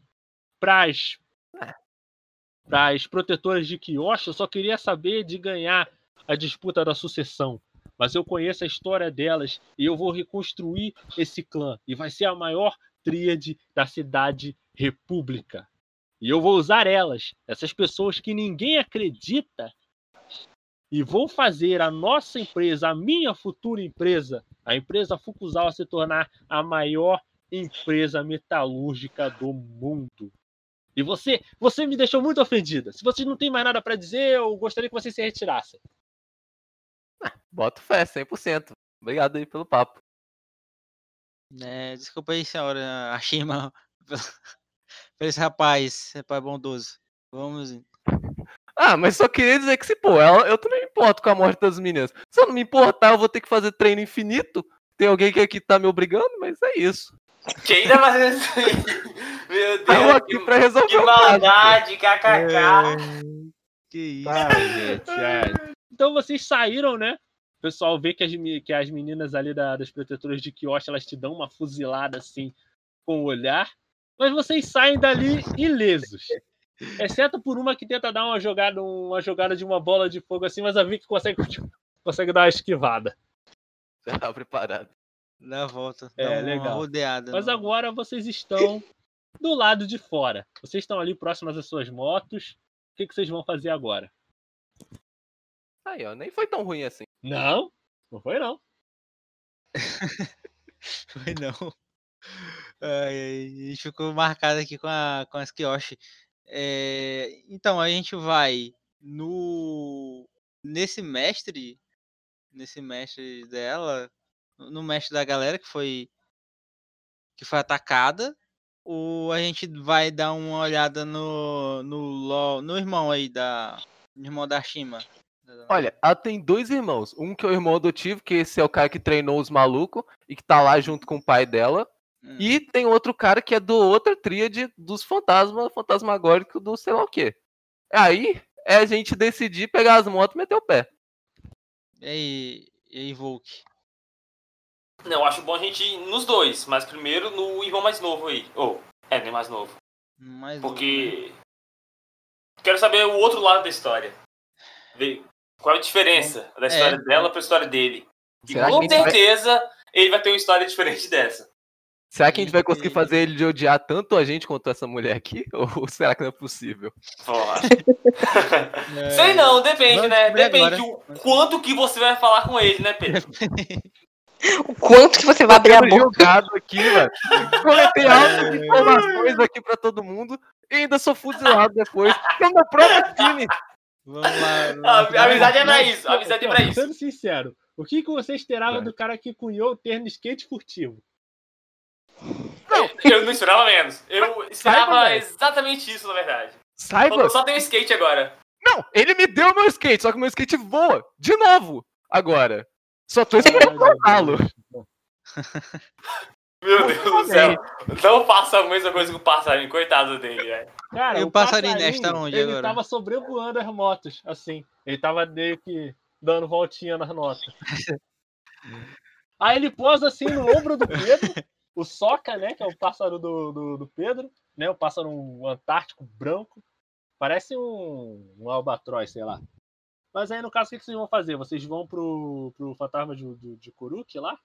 pras, pras protetoras de Kyoshi, eu só queria saber de ganhar a disputa da sucessão. Mas eu conheço a história delas e eu vou reconstruir esse clã. E vai ser a maior tríade da cidade república. E eu vou usar elas, essas pessoas que ninguém acredita, e vou fazer a nossa empresa, a minha futura empresa, a empresa Fukuzawa se tornar a maior empresa metalúrgica do mundo. E você, você me deixou muito ofendida. Se vocês não têm mais nada para dizer, eu gostaria que vocês se retirassem. Boto fé, 100%. Obrigado aí pelo papo. É, desculpa aí, senhora Ashima, <laughs> pelo esse rapaz, rapaz bondoso. Vamos. Ah, mas só queria dizer que se, pô, ela- eu também me importo com a morte das meninas. Se eu não me importar, eu vou ter que fazer treino infinito. Tem alguém que aqui tá me obrigando, mas é isso. Quem ainda isso <laughs> aí? Meu Eu Deus, aqui que, pra resolver que maldade, kkk. Que isso? Tá, gente, é. Então vocês saíram, né? O pessoal vê que as, que as meninas ali da- das protetoras de Kyoshi, elas te dão uma fuzilada assim com o olhar. Mas vocês saem dali ilesos. Exceto por uma que tenta dar uma jogada, uma jogada de uma bola de fogo assim, mas a Vicky consegue, <laughs> consegue dar uma esquivada. Já tava preparado. Dá a volta. É, dá uma legal. rodeada. Mas no- agora vocês estão do lado de fora. Vocês estão ali próximos às suas motos. O que, que vocês vão fazer agora? Aí, ó, nem foi tão ruim assim. Não, não foi não. <laughs> Foi não. Gente ficou marcado aqui com, a, com as Kyoshi. É, então, a gente vai no. Nesse mestre. Nesse mestre dela. No mestre da galera que foi. Que foi atacada. Ou a gente vai dar uma olhada no. No, LOL, no irmão aí da. Irmão da Shima. Olha, ela tem dois irmãos. Um que é o irmão adotivo, que esse é o cara que treinou os malucos e que tá lá junto com o pai dela. Hum. E tem outro cara que é do outra tríade dos fantasmas, fantasmagóricos do sei lá o quê. Aí é a gente decidir pegar as motos e meter o pé. E aí, e aí Volk? Não, eu acho bom a gente ir nos dois, mas primeiro no irmão mais novo aí. Ou, é, nem mais novo. Mais um, né? Porque. Quero saber o outro lado da história. Qual é a diferença da história dela pra história dele. E Será com gente vai- certeza ele vai ter uma história diferente dessa. Será que a gente vai conseguir fazer ele de odiar tanto a gente quanto essa mulher aqui? <laughs> Ou será que não é possível? <laughs> É, Sei não, depende, vamos né? Depende o quanto que você vai falar com ele, né, Pedro? <laughs> O quanto que você vai abrir a boca? julgado aqui, velho. Coletei altas informações aqui pra todo mundo e ainda sou fuzilado depois. No meu próprio time. Vamos lá. A, vamos lá. amizade é pra isso, a amizade é pra isso. Sendo sincero, o que, que você esperava Vai. do cara que cunhou o termo skate furtivo? <laughs> Eu não esperava menos. Eu esperava Saiba, exatamente isso, na verdade. Saiba. Eu só tenho skate agora. Não, ele me deu meu skate, só que meu skate voa. De novo. Agora. Só tô esperando soltá-lo. <laughs> Meu Deus do céu. Não faça a mesma coisa com o passarinho, coitado dele, velho. Cara, E o o passarinho passarinho, desta onde ele agora? tava sobrevoando as motos, assim. Ele tava meio que dando voltinha nas notas. <laughs> Aí ele posa assim no ombro do Pedro, o Soca, né? Que é o pássaro do, do, do Pedro, né? O pássaro antártico branco. Parece um, um albatroz, sei lá. Mas aí, no caso, o que vocês vão fazer? Vocês vão pro, pro fantasma de, de, de Kuruk lá?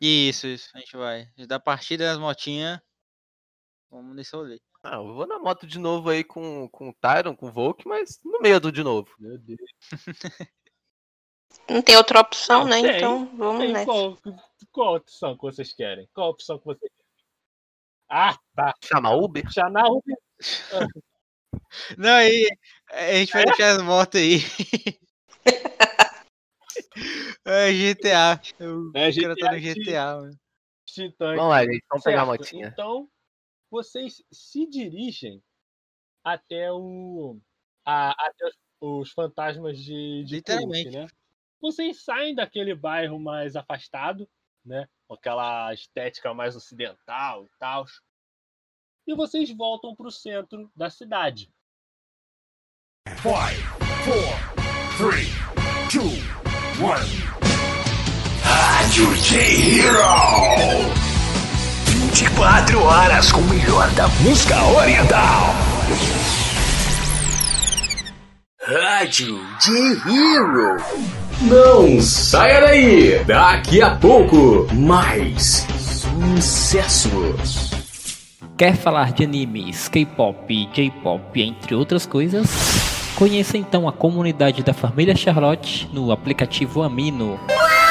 Isso, isso. A gente vai. A gente dá partida nas motinhas. Vamos nesse rolê. Ah, eu vou na moto de novo aí com, com o Tyron, com o Volk, mas no medo de novo. Meu Deus. <laughs> Não tem outra opção, né? tem. Então vamos Aí, nessa. qual, qual opção que vocês querem? Qual opção que vocês querem? Ah, tá. Chama Uber? Chamar o <laughs> Não, aí. A gente vai deixar as motos aí. <laughs> é GTA. O É, cara tá no GTA. GTA, mano. Titãs. Vamos lá, gente. Vamos pegar a Certo, motinha. Então, vocês se dirigem até o. a- até os- fantasmas de, de Literalmente. Né? Vocês saem daquele bairro mais afastado, né? Com aquela estética mais ocidental e tal. E vocês voltam para o centro da cidade. Five, four, three, two, one. Rádio J-Hero! 24 horas com o melhor da música oriental. Rádio J-Hero. Não saia daí! Daqui a pouco, mais sucessos. Quer falar de animes, K-pop, J-pop, entre outras coisas? Conheça então a comunidade da família Charlotte no aplicativo Amino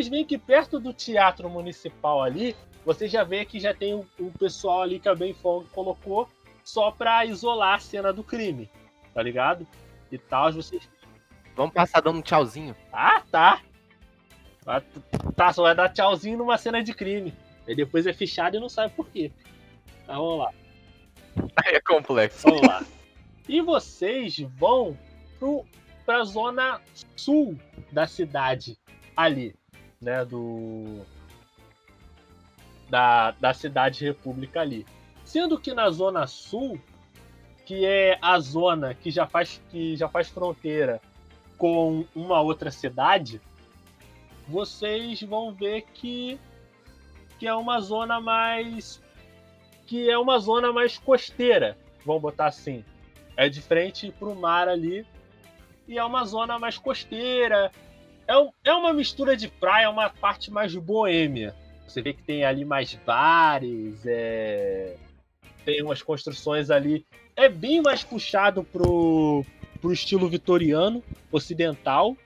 Vocês veem que perto do teatro municipal ali, você já vê que já tem o, pessoal ali que a Ben Fong colocou só pra isolar a cena do crime, tá ligado? E tal, vocês. Vamos passar dando um tchauzinho. Ah, tá. Ah, Tá, só vai dar tchauzinho numa cena de crime. Aí depois é fechado e não sabe por quê. Tá, vamos lá. Aí <laughs> é complexo. Vamos lá. E vocês vão pro, pra zona sul da cidade ali, né? Do. Da, da cidade república ali. Sendo que na zona sul, que é a zona que já faz, que já faz fronteira com uma outra cidade, vocês vão ver que, que é uma zona mais. que é uma zona mais costeira, vamos botar assim. É de frente pro mar ali. E é uma zona mais costeira. É, um- é uma mistura de praia, uma parte mais boêmia. Você vê que tem ali mais bares, é... tem umas construções ali. É bem mais puxado pro, pro estilo vitoriano, ocidental.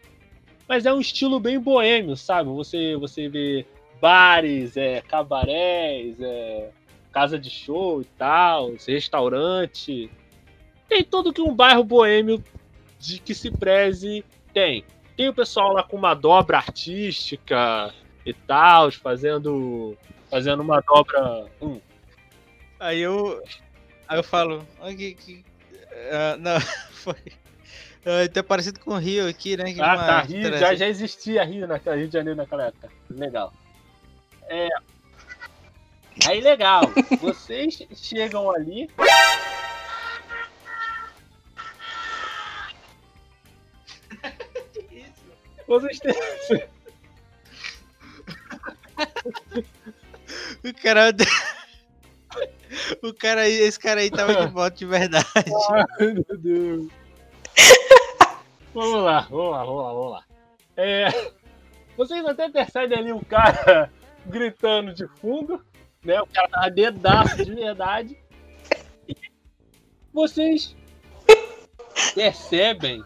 Mas é um estilo bem boêmio, sabe? Você, você vê bares, é, cabarés, é, casa de show e tal, restaurante. Tem tudo que um bairro boêmio de que se preze tem. Tem o pessoal lá com uma dobra artística e tal, fazendo fazendo uma dobra. Hum, Aí eu. Aí eu falo. "Ah, que- que- ah, não, <laughs> foi. Ah, tá parecido com o Rio aqui, né? que Ah, tá. Rio, já, interessante. já existia Rio, naquela, Rio de Janeiro naquela época. Legal. É. Aí, legal. Vocês chegam ali. Vocês têm. O cara. O cara aí, esse cara aí tava de moto de verdade. <laughs> Ai, meu Deus. Vamos lá, vamos lá, vamos lá, vamos lá. É, vocês até percebem ali o cara <laughs> gritando de fundo, né? O cara tava dedaço de verdade. E vocês percebem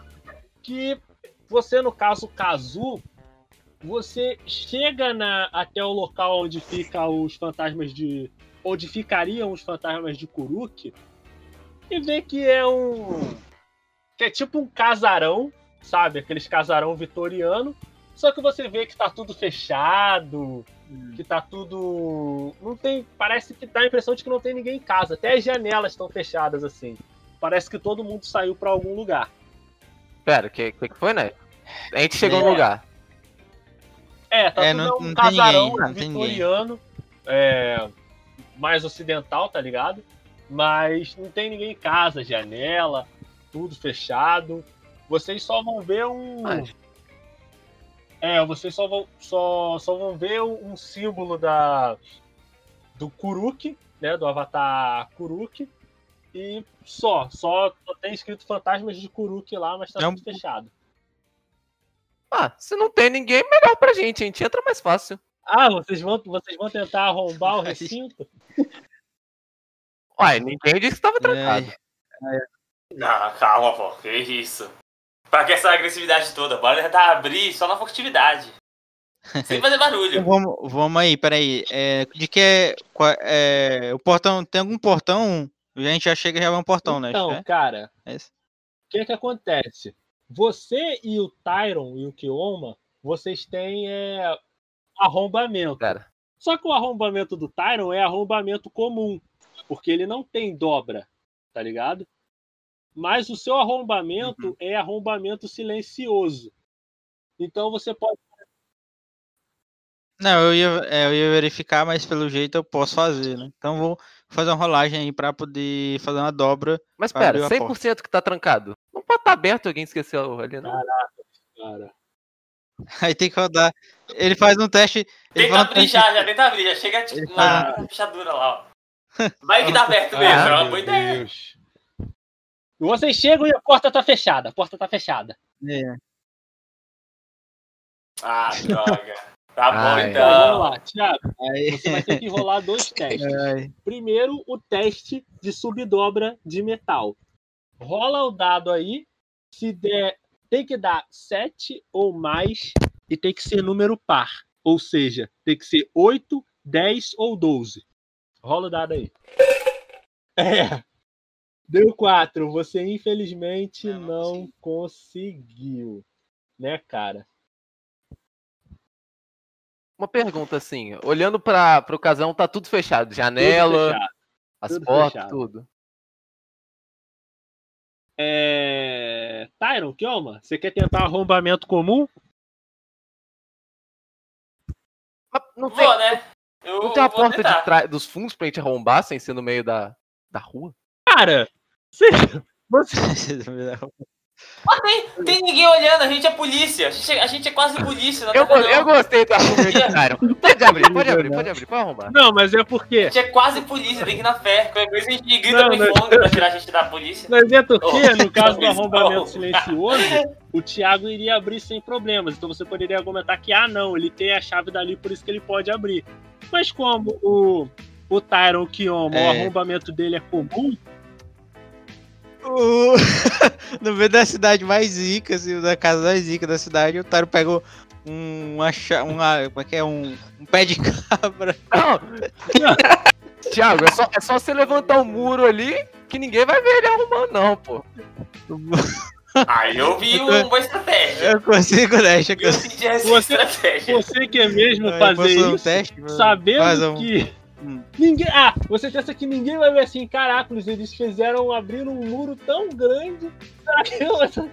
que você, no caso Kazu, você chega na, até o local onde fica os fantasmas de. onde ficariam os fantasmas de Kuruk e vê que é um. que é tipo um casarão, sabe? Aqueles casarão vitoriano. Só que você vê que tá tudo fechado, que tá tudo. Não tem. Parece que dá a impressão de que não tem ninguém em casa. Até as janelas estão fechadas assim. Parece que todo mundo saiu pra algum lugar. Pera, o que, que, que foi, né? A gente chegou É. no lugar. É, tá É, tudo não- um não casarão ninguém, não tem vitoriano, é, mais ocidental, tá ligado? Mas não tem ninguém em casa, janela, tudo fechado. Vocês só vão ver um. Mas- É, vocês só vão, só, só vão ver um símbolo da do Kuruk, né? Do avatar Kuruk. E só, só, só tem escrito fantasmas de Kuruk lá, mas tá É um- tudo fechado. Ah, se não tem ninguém, melhor pra gente. A gente entra mais fácil. Ah, vocês vão, vocês vão tentar arrombar o <laughs> recinto? Uai, ninguém disse que tava trancado. Não, calma, pô. Que isso? Pra que essa agressividade toda? Bora tentar abrir só na furtividade. Sem fazer Então barulho. <laughs> vamos, vamos aí, peraí. É, de que é, é. O portão. Tem algum portão? A gente já chega e já vai um portão, né? Então, É? cara, É o que que acontece? Você e o Tyron e o Kioma, vocês têm é, arrombamento. Cara, Só que o arrombamento do Tyron é arrombamento comum, porque ele não tem dobra, tá ligado? Mas o seu arrombamento é arrombamento silencioso. Então você pode. Não, eu ia, é, eu ia verificar, mas pelo jeito eu posso fazer, né? Então vou, fazer uma rolagem aí pra poder fazer uma dobra. Mas pera, a 100% que tá trancado. Não pode estar aberto, alguém esqueceu ali, não. Cara. Aí tem que rodar. Ele faz um teste. Ele Tenta faz um abrir teste- já, já tenta abrir, já chega Ele tipo, na fechadura lá, ó. <laughs> Vai que dá aberto mesmo, é uma boa ideia. Deus. E vocês chegam e a porta tá fechada. A porta tá fechada. É. Ah, droga. Tá bom Ai, Então, vamos lá, Thiago. Você vai ter que rolar dois <laughs> testes. ai, Primeiro, o teste de subdobra de metal. Rola o dado aí. Se der, tem que dar 7 ou mais e tem que ser número par. Ou seja, tem que ser 8, 10 ou 12. Rola o dado aí. É. Deu 4. Você infelizmente Não, não não conseguiu. Né, cara? Uma pergunta assim, olhando para o casão, tá tudo fechado. Tudo Janela, fechado. as tudo portas, fechado. tudo. É... Tyron, Kioma, você quer tentar arrombamento comum? Não tem, Vou, né? Eu não tem uma vou porta tentar. de trás dos fundos pra gente arrombar sem ser no meio da, da rua? Cara, você, <laughs> você, Mas tem, tem ninguém olhando, a gente é polícia. A gente é, a gente é quase polícia, Eu, tá eu não? gostei do argumento, cara. <laughs> Pode abrir, pode abrir, pode abrir, pode arrombar. Não, mas é porque. A gente é quase polícia, tem que ir na fé. Qualquer coisa a gente grita Não, fundo pra tirar a gente da polícia. Mas é porque, no <laughs> caso do arrombamento não. silencioso, o Thiago iria abrir sem problemas. Então você poderia argumentar que, ah, não, ele tem a chave dali, por isso que ele pode abrir. Mas como o, o Tyron Kioma, o É. arrombamento dele é comum, O- <laughs> no meio da cidade mais rica, assim, da casa mais rica da cidade, o Taro pegou um, uma, uma, como é que é, um, um pé de cabra. <laughs> Não. Tiago, é só, é só você levantar o muro ali que ninguém vai ver ele arrumando, não, pô. <laughs> Aí eu vi uma boa estratégia. Eu consigo, né? Eu Você- estratégia. você quer mesmo eu fazer fazer um isso, teste? Faz sabendo um- que Hum. ninguém. Ah, você pensa que ninguém vai ver assim, caracoles, eles fizeram abrir um muro tão grande. Eu. <laughs>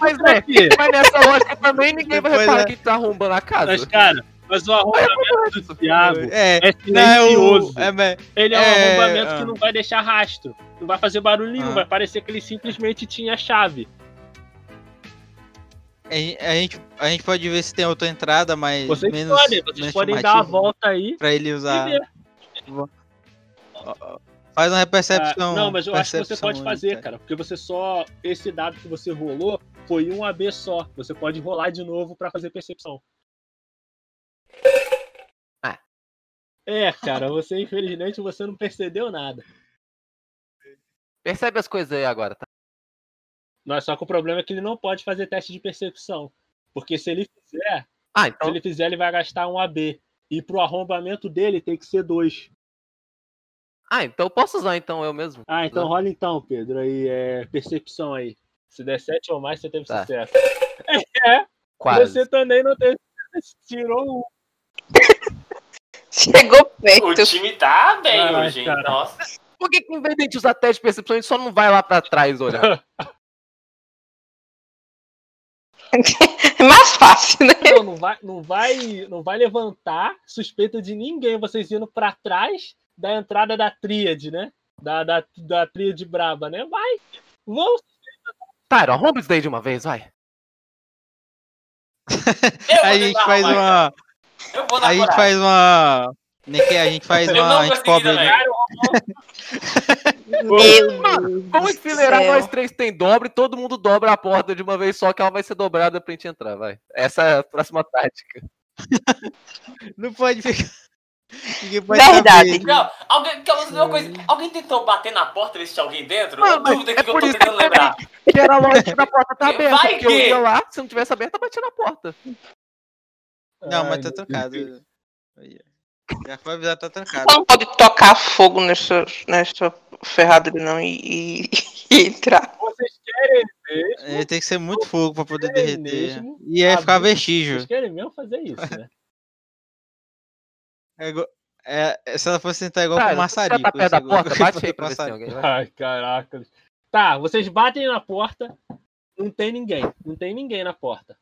Mas, né, quê? mas nessa lógica também ninguém vai Depois reparar é- que tá arrombando a casa. Mas, cara, mas o arrombamento do Thiago É, é é silencioso. É, Ele é um É, arrombamento ah. que não vai deixar rastro. Não vai fazer barulho nenhum. Ah. Vai parecer que ele simplesmente tinha a chave. A, gente- a gente, pode ver se tem outra entrada, mas. Vocês menos, podem, vocês menos podem dar a volta aí Pra ele usar. Faz uma Ah, percepção. não, mas eu acho que você pode aí, fazer, cara. Porque você só. Esse dado que você rolou foi um AB só. Você pode rolar de novo pra fazer percepção. Ah. É, cara, você infelizmente você não percebeu nada. Percebe as coisas aí agora, tá? Mas só que o problema é que ele não pode fazer teste de percepção. Porque se ele fizer, Ah, se então. ele fizer, ele vai gastar um AB. E pro arrombamento dele tem que ser dois. Ah, então eu posso usar então eu mesmo. Ah, então Não. rola então, Pedro. Aí é percepção aí. Se der 7 ou mais, você teve Tá. sucesso. <laughs> Quase. Você também não teve sucesso. Tirou um. Chegou O perto. time tá bem Ai, hoje, hein? cara. Nossa. Por que, que em vez de a gente usar teste de percepção, a gente só não vai lá pra trás olhar? <laughs> É mais fácil, né? Não, não vai, não vai, não vai levantar suspeita de ninguém. Vocês indo pra trás da entrada da tríade, né? Da, da, da tríade braba, né? Vai. Vão. Tyron, arromba isso daí de uma vez, vai. Vou a gente faz uma. Eu vou na A gente faz uma. Nem que a gente faz Eu uma. A gente <laughs> Deus vamos acelerar, céu. nós três tem dobra e todo mundo dobra a porta de uma vez só, que ela vai ser dobrada pra gente entrar, vai. Essa é a próxima tática. <laughs> Não pode ficar. Ninguém pode Verdade. saber. Não, alguém, uma coisa, alguém tentou bater na porta ver se tinha alguém dentro? Não, mas dúvida é que eu tô isso tentando que eu lembrar. Que era lógico que a porta tá <laughs> aberta, Vai porque eu que- ia lá, se não tivesse aberta, eu batia na porta. Não, mas Ai, tá meu trancado. Deus. Já foi avisar, tá trancado. Não pode tocar fogo nessa, nessa ferradura, não, e, e- e entrar. Vocês querem mesmo? Ele tem que ser muito fogo pra poder É derreter. mesmo? E aí ficar Abrir- vestígio. Vocês querem mesmo fazer isso, né? <laughs> É igual- é, se ela fosse tentar igual Cara, com o maçarico. tá perto da porta, bate <laughs> aí pra ver se tem maçarico. alguém, vai. Ai, caraca. Tá, vocês batem na porta, não tem ninguém. Não tem ninguém na porta.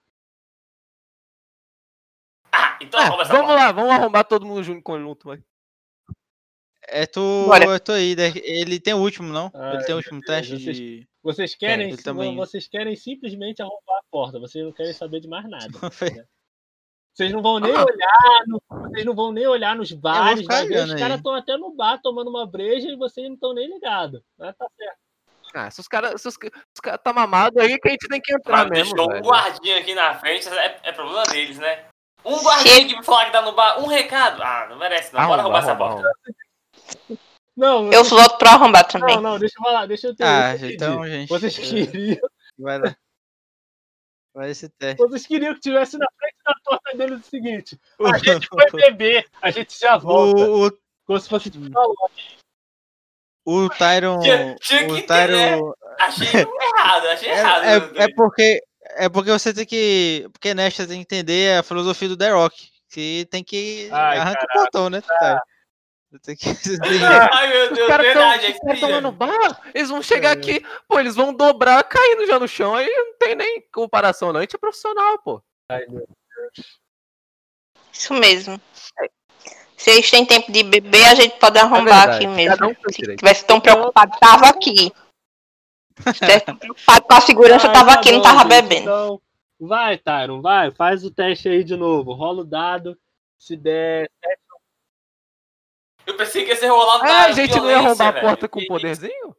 Então Ah, vamos lá, vamos arrombar todo mundo junto conjunto, vai. É tu, Bora. é tu aí, né? Ele tem o último, não? Ah, ele tem o último beleza, teste vocês- de. Vocês querem, ele também. vocês querem simplesmente arrombar a porta, vocês não querem saber de mais nada. <laughs> né? Vocês não vão nem Ah. olhar, no- vocês não vão nem olhar nos bares, ficar vai ver, os caras estão até no bar tomando uma breja e vocês não estão nem ligados. Mas tá certo. Ah, se os caras se os, os cara tá mamado aí que a gente tem que entrar Mas mesmo, deixou um guardinha aqui na frente, é, é problema deles, né? Um guardinha aqui pra falar que tá no bar, um recado. Ah, não merece, não. Bora Arromba, roubar essa arromba, porta. arromba. Não, Eu voto pra arrombar também. não, não, deixa eu falar, deixa eu ter. Ah, eu então, pedir. gente. Vocês é, queriam, Vai lá. Vai esse teste. vocês queriam que tivesse na frente da torta deles o seguinte: a gente foi beber, a gente já volta. O, o, Como se fosse tipo, o Tyron. Tinha- tinha que O ter, Tyron. Achei errado, achei errado. É, meu é, é porque. É porque você tem que. Porque Nesta tem que entender a filosofia do The Rock. Que tem que. Ai, arranca caraca. o portão, né? Você tem que. você tem que- Ai, meu Os Deus, caras verdade, é estão lá no que bar, eles vão chegar É. aqui, pô, eles vão dobrar caindo já no chão, aí não tem nem comparação, não. A gente é profissional, pô. Isso mesmo. Se eles têm tempo de beber, a gente pode arrombar verdade, aqui mesmo. um Se tivesse tão preocupado, tava aqui. Preocupado com a segurança, Ah, tava tá aqui, não tava gente, bebendo. Então, vai, Tyron, vai, faz o teste aí de novo. Rola o dado. Se der. Eu pensei que ia ser rolado Ah, a gente não ia arrombar a velho. porta com Que- poderzinho?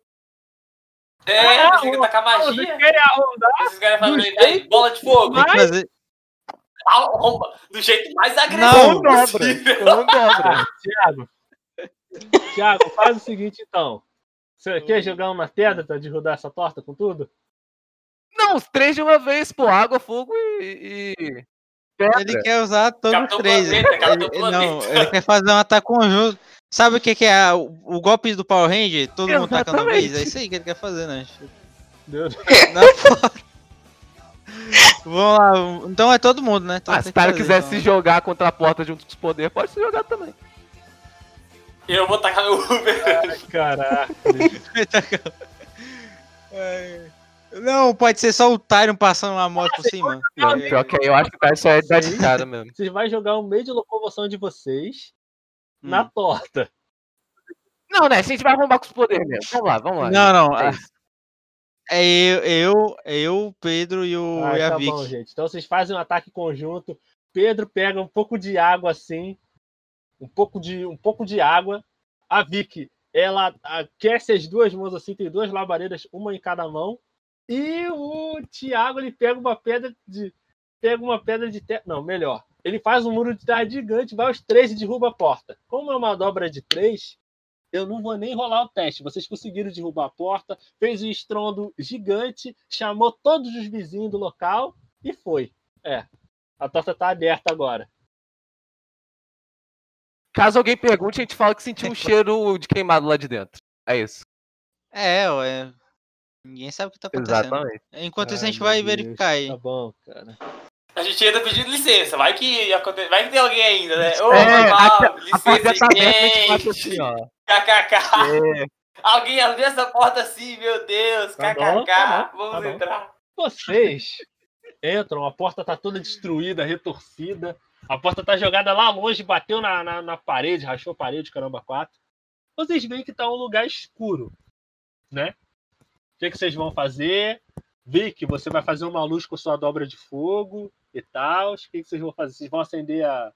É, Ah, pensei que ia tacar Vocês magia. querem arrombar? Esses caras do fazem aí, bola de fogo. que fazer. Arromba do jeito mais Não. agressivo Não dobra, possível. não dobra. <laughs> Tiago. Tiago, faz o seguinte então. Você quer jogar uma pedra pra derrubar essa torta com tudo? Não, os três de uma vez, pô, água, fogo e... e... pedra. Ele quer usar todos Capitão os três. Planeta, Ele, não, ele quer fazer um ataque conjunto. Sabe o que, que é a- o, o golpe do Power Ranger? Todo mundo atacando uma vez? Exatamente. É isso aí que ele quer fazer, né? Deus. <laughs> Não, pô. Vamos lá, então é todo mundo, né? Então Ah, se o cara quiser então. se jogar contra a porta junto com os poderes, pode se jogar também. Eu vou tacar meu Uber. Caraca. É. Não, pode ser só o Tyron passando uma moto por cima. Não, É, pior que eu acho que o cara só é dar de cara mesmo. Vocês vão jogar o meio de locomoção de vocês na Hum. torta. Não, né? A gente vai arrombar com os poderes mesmo. Vamos lá, vamos lá. Não, não. É ah. É eu, eu, eu, Pedro e, o, Ah, e a tá Vicky. bom, gente. Então vocês fazem um ataque conjunto. Pedro pega um pouco de água assim, um pouco de um pouco de água. A Vicky, ela aquece as duas mãos assim, tem duas labaredas, uma em cada mão. E o Thiago ele pega uma pedra de pega uma pedra de terra, não, melhor. Ele faz um muro de terra gigante, vai aos três e derruba a porta. Como é uma dobra de três, eu não vou nem rolar o teste. Vocês conseguiram derrubar a porta, fez um estrondo gigante, chamou todos os vizinhos do local e foi. É. A torta tá aberta agora. Caso alguém pergunte, a gente fala que sentiu um <laughs> cheiro de queimado lá de dentro. É isso. É, ué. Ninguém sabe o que tá acontecendo. Exatamente. Enquanto isso, a Ai, gente vai Deus. verificar aí. Tá bom, cara. A gente ainda pedindo licença. Vai que, aconte... vai que tem alguém ainda, né? Ô, É, mal, A licença, tá a gente assim, ó. KKK. É. Alguém abriu essa porta assim, meu Deus. Tá KKK. bom, tá bom, Vamos tá bom. entrar. Vocês entram, a porta tá toda destruída, retorcida. A porta tá jogada lá longe, bateu na, na, na parede, rachou a parede, caramba, quatro. Vocês veem que tá um lugar escuro, né? O que, que vocês vão fazer? Vic, você vai fazer uma luz com sua dobra de fogo e tal. O que, que vocês vão fazer? Vocês vão acender a,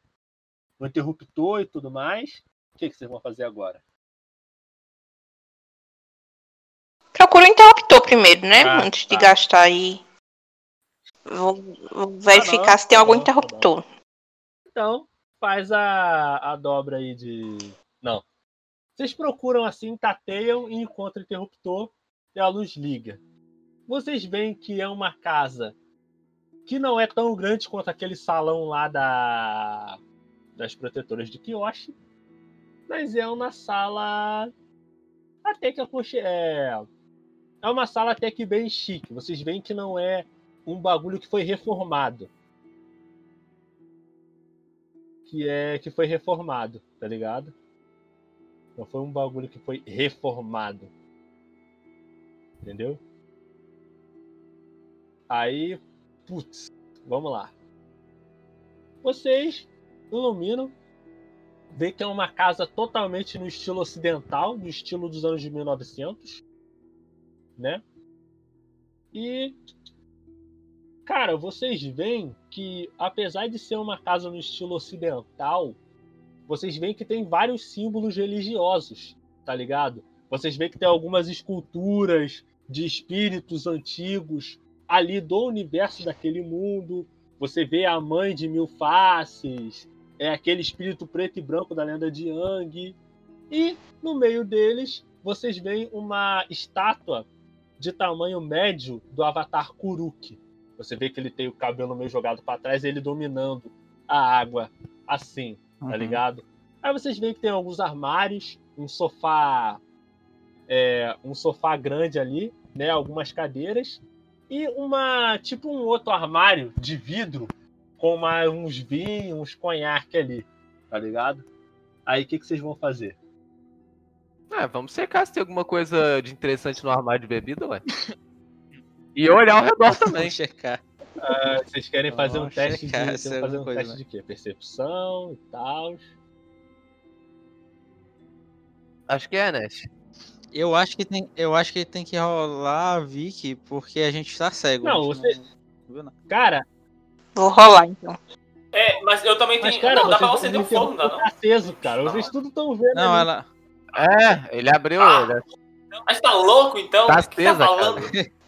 o interruptor e tudo mais? O que, que vocês vão fazer agora? Procura o interruptor primeiro, né? Ah, Antes de tá. gastar aí. Vou, vou verificar bom, se tem tá algum bom, tá interruptor. Então, faz a, a dobra aí de. Não. Vocês procuram assim, tateiam e encontram o interruptor e a luz liga. Vocês veem que é uma casa que não é tão grande quanto aquele salão lá da das protetoras de Kiyoshi, mas é uma sala até que aconche... é é uma sala até que bem chique. Vocês veem que não é um bagulho que foi reformado que é que foi reformado, tá ligado? Não foi um bagulho que foi reformado. Entendeu? Aí, putz, vamos lá. Vocês iluminam vê que é uma casa totalmente no estilo ocidental, no estilo dos anos de 1900, né? E cara, vocês veem que apesar de ser uma casa no estilo ocidental, vocês veem que tem vários símbolos religiosos, tá ligado? Vocês veem que tem algumas esculturas de espíritos antigos ali do universo daquele mundo. Você vê a mãe de mil faces, é aquele espírito preto e branco da lenda de Yang. E no meio deles, vocês veem uma estátua de tamanho médio do avatar Kuruk. Você vê que ele tem o cabelo meio jogado para trás, ele dominando a água assim, tá Uhum. ligado? Aí vocês veem que tem alguns armários, um sofá é, um sofá grande ali, né, algumas cadeiras e uma tipo um outro armário de vidro com uma, uns vinhos, uns conhaque ali, tá ligado? Aí o que, que vocês vão fazer? Ah, vamos checar se tem alguma coisa de interessante no armário de bebida, ué. <laughs> E olhar ao redor também. Checar. Ah, vocês querem fazer um Vamos teste de, checar vocês se vão é fazer um teste de quê? Percepção e tal. Acho que é, né? Eu acho que tem, eu acho que tem que rolar a Vicky, porque a gente tá cego. Não, você- não. Cara, Vou rolar então. É, mas eu também mas tenho. cara, não, dá pra você o fogo, não tá aceso, cara. Vocês tudo estão vendo. Não, ali. ela. É, ele abriu. Ah, ele- A gente tá louco então? Tá O que tá acesa, falando? E <laughs>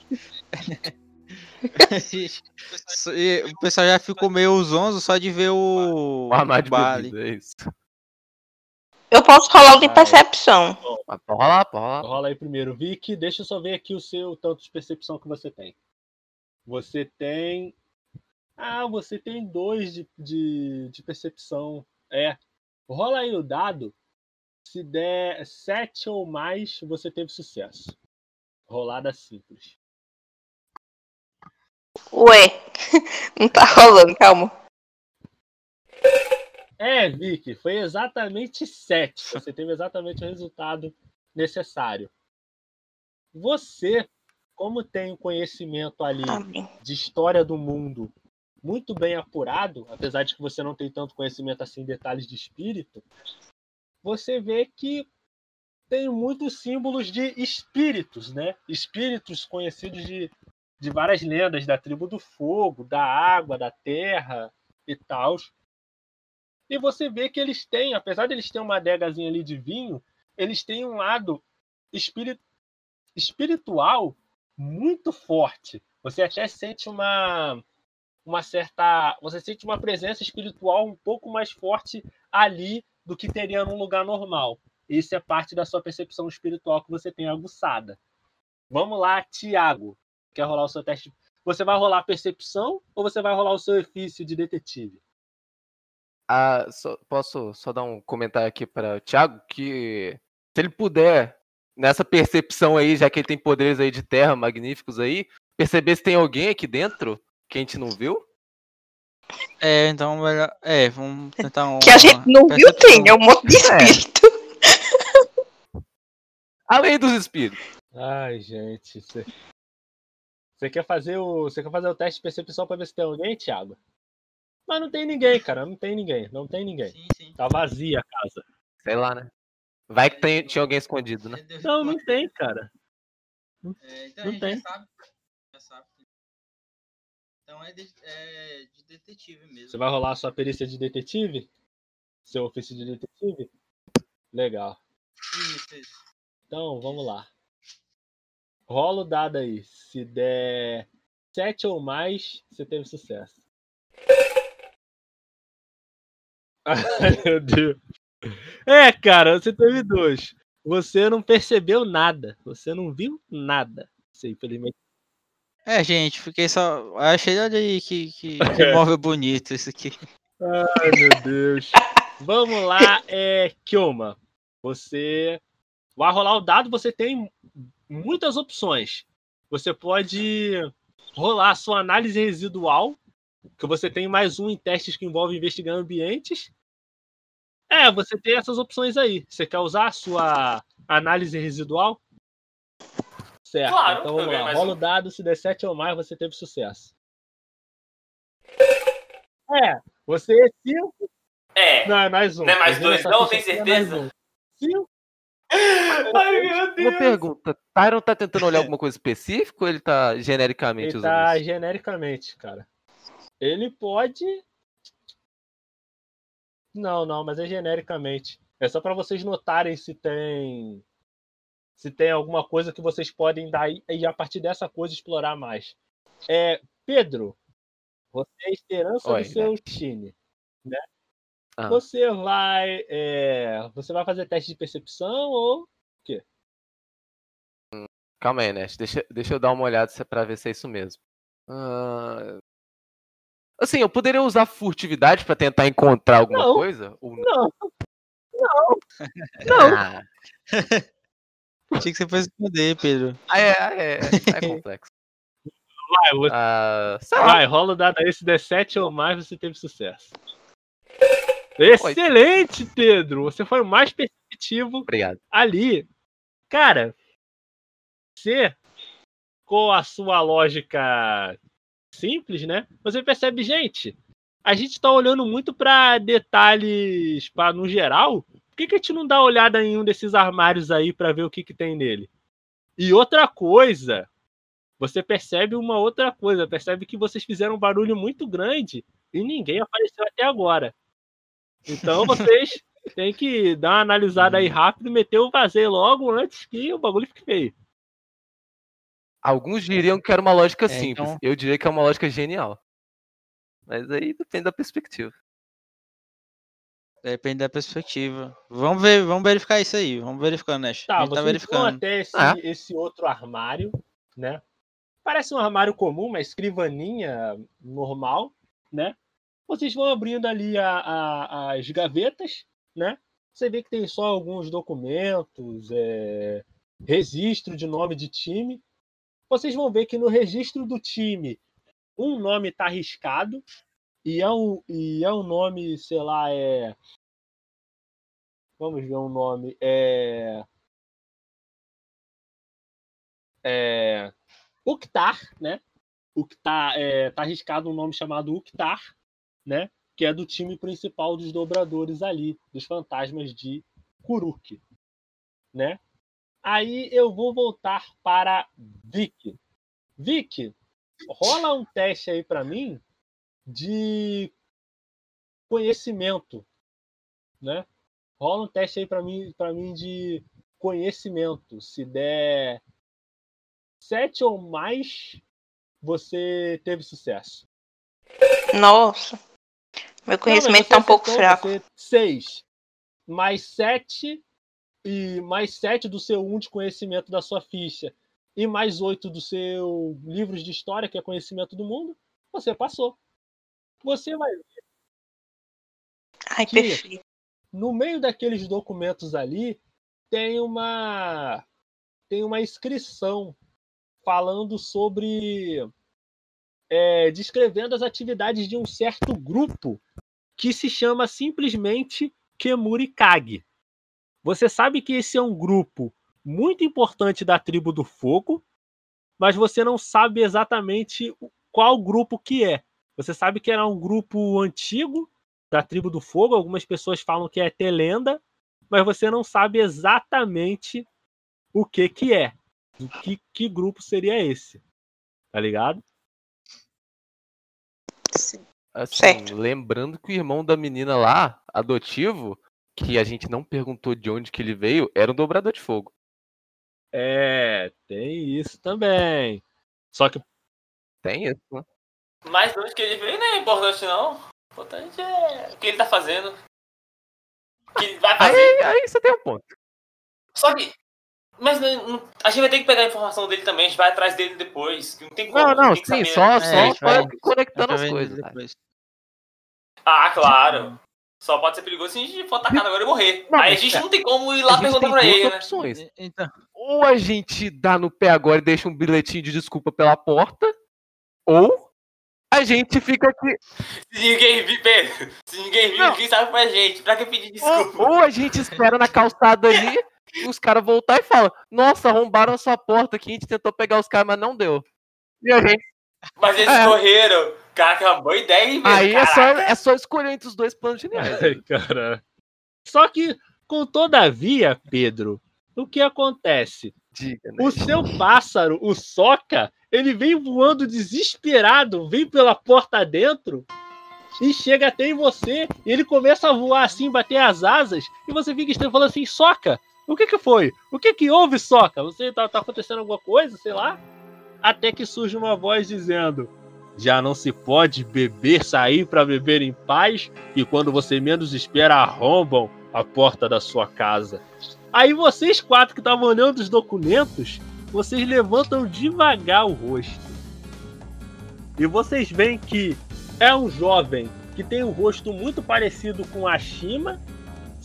o pessoal já ficou meio zonzo só de ver o. O armário de bar ali. bebida, é isso. Eu posso rolar o de percepção. Mas pode rolar, pode rolar. Rola aí primeiro. Vicky, deixa eu só ver aqui o seu tanto de percepção que você tem. Você tem. Ah, você tem dois de, de, de percepção. É. Rola aí o dado. Se der sete ou mais, você teve sucesso. Rolada simples. Ué, <laughs> não tá rolando, calma. É, Vicky, foi exatamente 7. Você teve exatamente o resultado necessário. Você, como tem um conhecimento ali de história do mundo muito bem apurado, apesar de que você não tem tanto conhecimento assim em detalhes de espírito, você vê que tem muitos símbolos de espíritos, né? Espíritos conhecidos de, de várias lendas da tribo do fogo, da água, da terra e tal. E você vê que eles têm, apesar de eles terem uma adegazinha ali de vinho, eles têm um lado espiri- espiritual muito forte. Você até sente uma uma certa, você sente uma presença espiritual um pouco mais forte ali do que teria num lugar normal. Isso é parte da sua percepção espiritual que você tem aguçada. Vamos lá, Tiago. Quer rolar o seu teste? Você vai rolar a percepção ou você vai rolar o seu ofício de detetive? Ah, só- posso só dar um comentário aqui para o Thiago que se ele puder nessa percepção aí, já que ele tem poderes aí de terra magníficos aí, perceber se tem alguém aqui dentro que a gente não viu? É, então melhor. É, vamos tentar um. Que a gente não viu, tem, é um monte de É. espírito. Além dos espíritos. Ai, gente. Você quer fazer o. Você quer fazer o teste de percepção pra ver se tem alguém, Thiago? Mas não tem ninguém, cara. Não tem ninguém. Não tem ninguém. Sim, sim. Tá vazia a casa. Sei lá, né? Vai que tem- tinha alguém escondido, né? Não, não tem, cara. É, então não a gente tem. já sabe. Já sabe. Então é de, é de detetive mesmo. Você vai rolar a sua perícia de detetive? Seu ofício de detetive? Legal. Isso, isso. Então, vamos lá. Rola o dado aí. Se der 7 ou mais, você teve sucesso. Ai, <laughs> meu Deus. É, cara, você teve dois. Você não percebeu nada. Você não viu nada. Você, infelizmente. É, gente, fiquei só. Achei olha aí que, que, <laughs> que móvel bonito isso aqui. Ai, meu Deus. Vamos lá, é Kioma. Você vai rolar o dado, você tem muitas opções. Você pode rolar a sua análise residual, que você tem mais um em testes que envolvem investigar ambientes. É, você tem essas opções aí. Você quer usar a sua análise residual? Certo. Claro, então vamos lá. Rola o um... dado, se der 7 ou mais, você teve sucesso. É, você é 5. É. Não, é mais um. Não é mais dois, tá não, tem certeza? 5. <laughs> Ai, meu Deus. Uma pergunta, Tyron tá tentando olhar alguma coisa específica ou ele tá genericamente Ele usando tá isso? genericamente, cara. Ele pode. Não, não, mas é genericamente. É só pra vocês notarem se tem. Se tem alguma coisa que vocês podem dar e- a partir dessa coisa explorar mais. É, Pedro, você é esperança Oi, do seu time. Né? Ah. Você vai. é, Você vai fazer teste de percepção ou. Calma aí, Nash. Deixa, deixa eu dar uma olhada se é pra ver se é isso mesmo. Ah, Assim, eu poderia usar furtividade pra tentar encontrar alguma Não. coisa? Ou... Não! Não! Ah, <laughs> Tinha que você fosse responder, Pedro. ah, é, ah, é, é <laughs> complexo. Vai, você Ah. Vai, rola o dado aí, se der 7 ou mais, você teve sucesso. Excelente, Pedro! Você foi o mais perceptivo Obrigado. ali. Cara, você, com a sua lógica simples, né? Você percebe, gente, a gente tá olhando muito pra detalhes, para no geral. Por que, que a gente não dá uma olhada em um desses armários aí pra ver o que, que tem nele? E outra coisa, você percebe uma outra coisa, percebe que vocês fizeram um barulho muito grande e ninguém apareceu até agora. Então vocês têm que dar uma analisada aí rápido e meter o vazio logo antes que o bagulho fique feio. Alguns diriam que era uma lógica É, simples. então- Eu diria que é uma lógica genial. Mas aí depende da perspectiva. Depende da perspectiva. Vamos ver, vamos verificar isso aí. Vamos verificando, Nash. Tá, a gente tá verificando. até esse, Ah. esse outro armário, né? Parece um armário comum, uma escrivaninha normal, né? Vocês vão abrindo ali a- a- as gavetas, né? Você vê que tem só alguns documentos, é, registro de nome de time. Vocês vão ver que no registro do time um nome está arriscado e é um, e é um nome, sei lá, é. Vamos ver um nome. É. É. Uktar, né? Uktar, é, tá arriscado um nome chamado Uktar, né? Que é do time principal dos dobradores ali, dos fantasmas de Kuruk, né? Aí eu vou voltar para Vic. Vic, rola um teste aí para mim de conhecimento, né? Rola um teste aí para mim, para mim de conhecimento. Se der sete ou mais, você teve sucesso. Nossa. Meu conhecimento tá um pouco fraco. Seis mais sete e mais sete do seu um de conhecimento da sua ficha e mais oito do seu livros de história, que é conhecimento do mundo, você passou. Você vai Ai, Que- perfeito. no meio daqueles documentos ali tem uma tem uma inscrição falando sobre é, descrevendo as atividades de um certo grupo que se chama simplesmente Kemurikage. Você sabe que esse é um grupo muito importante da tribo do fogo, mas você não sabe exatamente qual grupo que é. Você sabe que era um grupo antigo da tribo do fogo. Algumas pessoas falam que é Telenda, mas você não sabe exatamente o que que é. Que, que grupo seria esse? Tá ligado? Assim, Certo. lembrando que o irmão da menina lá, adotivo, que a gente não perguntou de onde que ele veio, era um dobrador de fogo. É, tem isso também. Só que Tem isso, né? Mas de onde que ele veio não é importante, não. O importante é o que ele tá fazendo. O que ele vai fazer. Aí, aí você tem um ponto. Só que. Mas não- não- a gente vai ter que pegar a informação dele também, a gente vai atrás dele depois. que Não tem como. Não, não, sim, saber. só, É, a só gente vai- conectando as coisas. depois. Ah, claro. Só pode ser perigoso se a gente for atacado agora e morrer. Não, Aí a gente é, não tem como ir lá perguntar tem pra duas ele, né? opções. Então, Ou a gente dá no pé agora e deixa um bilhetinho de desculpa pela porta, ou a gente fica aqui. Se ninguém vir, Pedro. Se ninguém Não. ninguém sabe pra gente. Pra que pedir Ou, desculpa? ou a gente espera na calçada ali os caras voltar e falam: Nossa, arrombaram a sua porta aqui, a gente tentou pegar os caras, mas não deu. E a gente. Mas eles É. correram. Cara, que é uma boa ideia, hein? Aí é só, Caraca. é só escolher entre os dois planos geniais. Ai, cara. Só que, com todavia, Pedro, o que acontece? Diga, né? O seu pássaro, o Soca, ele vem voando desesperado, vem pela porta dentro e chega até em você. E ele começa a voar assim, bater as asas, e você fica estranho falando assim: Soca, o que que foi? O que que houve, Soca? Você tá, tá acontecendo alguma coisa, sei lá? Até que surge uma voz dizendo: Já não se pode beber, sair para beber em paz, e quando você menos espera, arrombam a porta da sua casa. Aí vocês quatro que estavam olhando os documentos, vocês levantam devagar o rosto. E vocês veem que é um jovem que tem um rosto muito parecido com a Shima,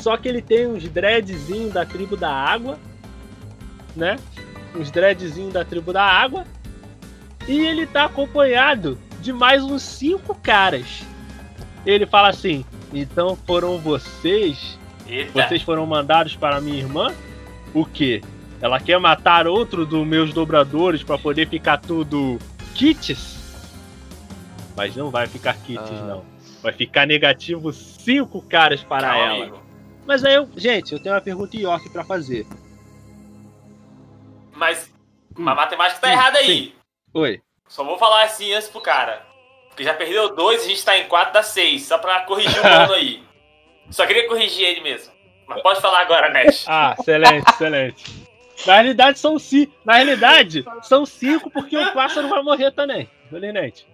só que ele tem uns dreadzinhos da tribo da água, né? Uns dreadzinhos da tribo da água. E ele tá acompanhado de mais uns cinco caras. Ele fala assim: então foram vocês Eita. vocês foram mandados para minha irmã? O quê? Ela quer matar outro dos meus dobradores para poder ficar tudo kits? Mas não vai ficar kits, Ah. não. Vai ficar negativo cinco caras para Calma, ela. amigo. Mas aí eu, gente, eu tenho uma pergunta York para fazer. Mas Hum. a matemática tá Hum, errada aí. Oi. Só vou falar assim antes pro cara. Porque já perdeu dois, a gente tá em quatro, dá seis. Só pra corrigir o <laughs> mano aí. Só queria corrigir ele mesmo. Mas pode falar agora, Nash. <laughs> Ah, excelente, excelente. Na realidade são cinco. Na realidade, são cinco porque o pássaro vai morrer também. Belinete.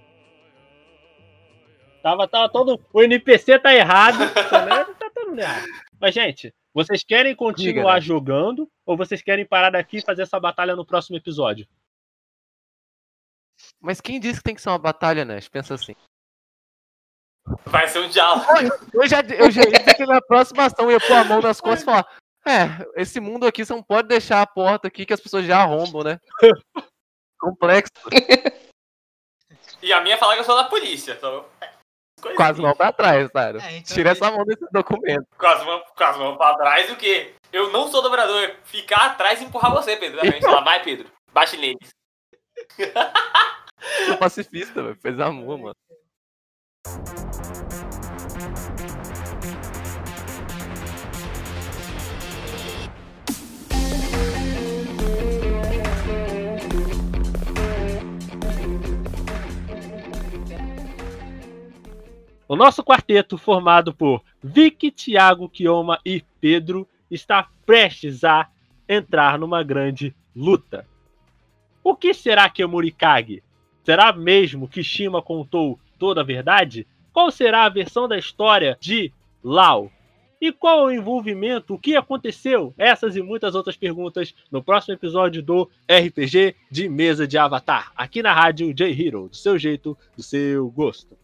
Tava, tava todo. O NPC tá errado. tá todo errado. Mas, gente, vocês querem continuar Diga, né? jogando ou vocês querem parar daqui e fazer essa batalha no próximo episódio? Mas quem disse que tem que ser uma batalha, Nash? Pensa assim. Vai ser um diálogo. Eu já, eu já dizer que na próxima ação eu ia pôr a mão nas costas e falar: É, esse mundo aqui você não pode deixar a porta aqui que as pessoas já arrombam, né? <laughs> Complexo. E a minha fala que eu sou da polícia. Então, Quase assim. mão pra trás, cara. É, então Tira é- essa mão desse documento. Quase mão, quase mão pra trás o quê? Eu não sou dobrador. Ficar atrás e empurrar você, Pedro. Falar, vai, Pedro. Bate neles. Sou pacifista, velho. Fez amor, mano. O nosso quarteto, formado por Vicky, Thiago, Kioma e Pedro, está prestes a entrar numa grande luta. O que será que é Murikage? Será mesmo que Shima contou toda a verdade? Qual será a versão da história de Lau? E qual o envolvimento? O que aconteceu? Essas e muitas outras perguntas no próximo episódio do RPG de Mesa de Avatar, aqui na rádio J Hero, do seu jeito, do seu gosto.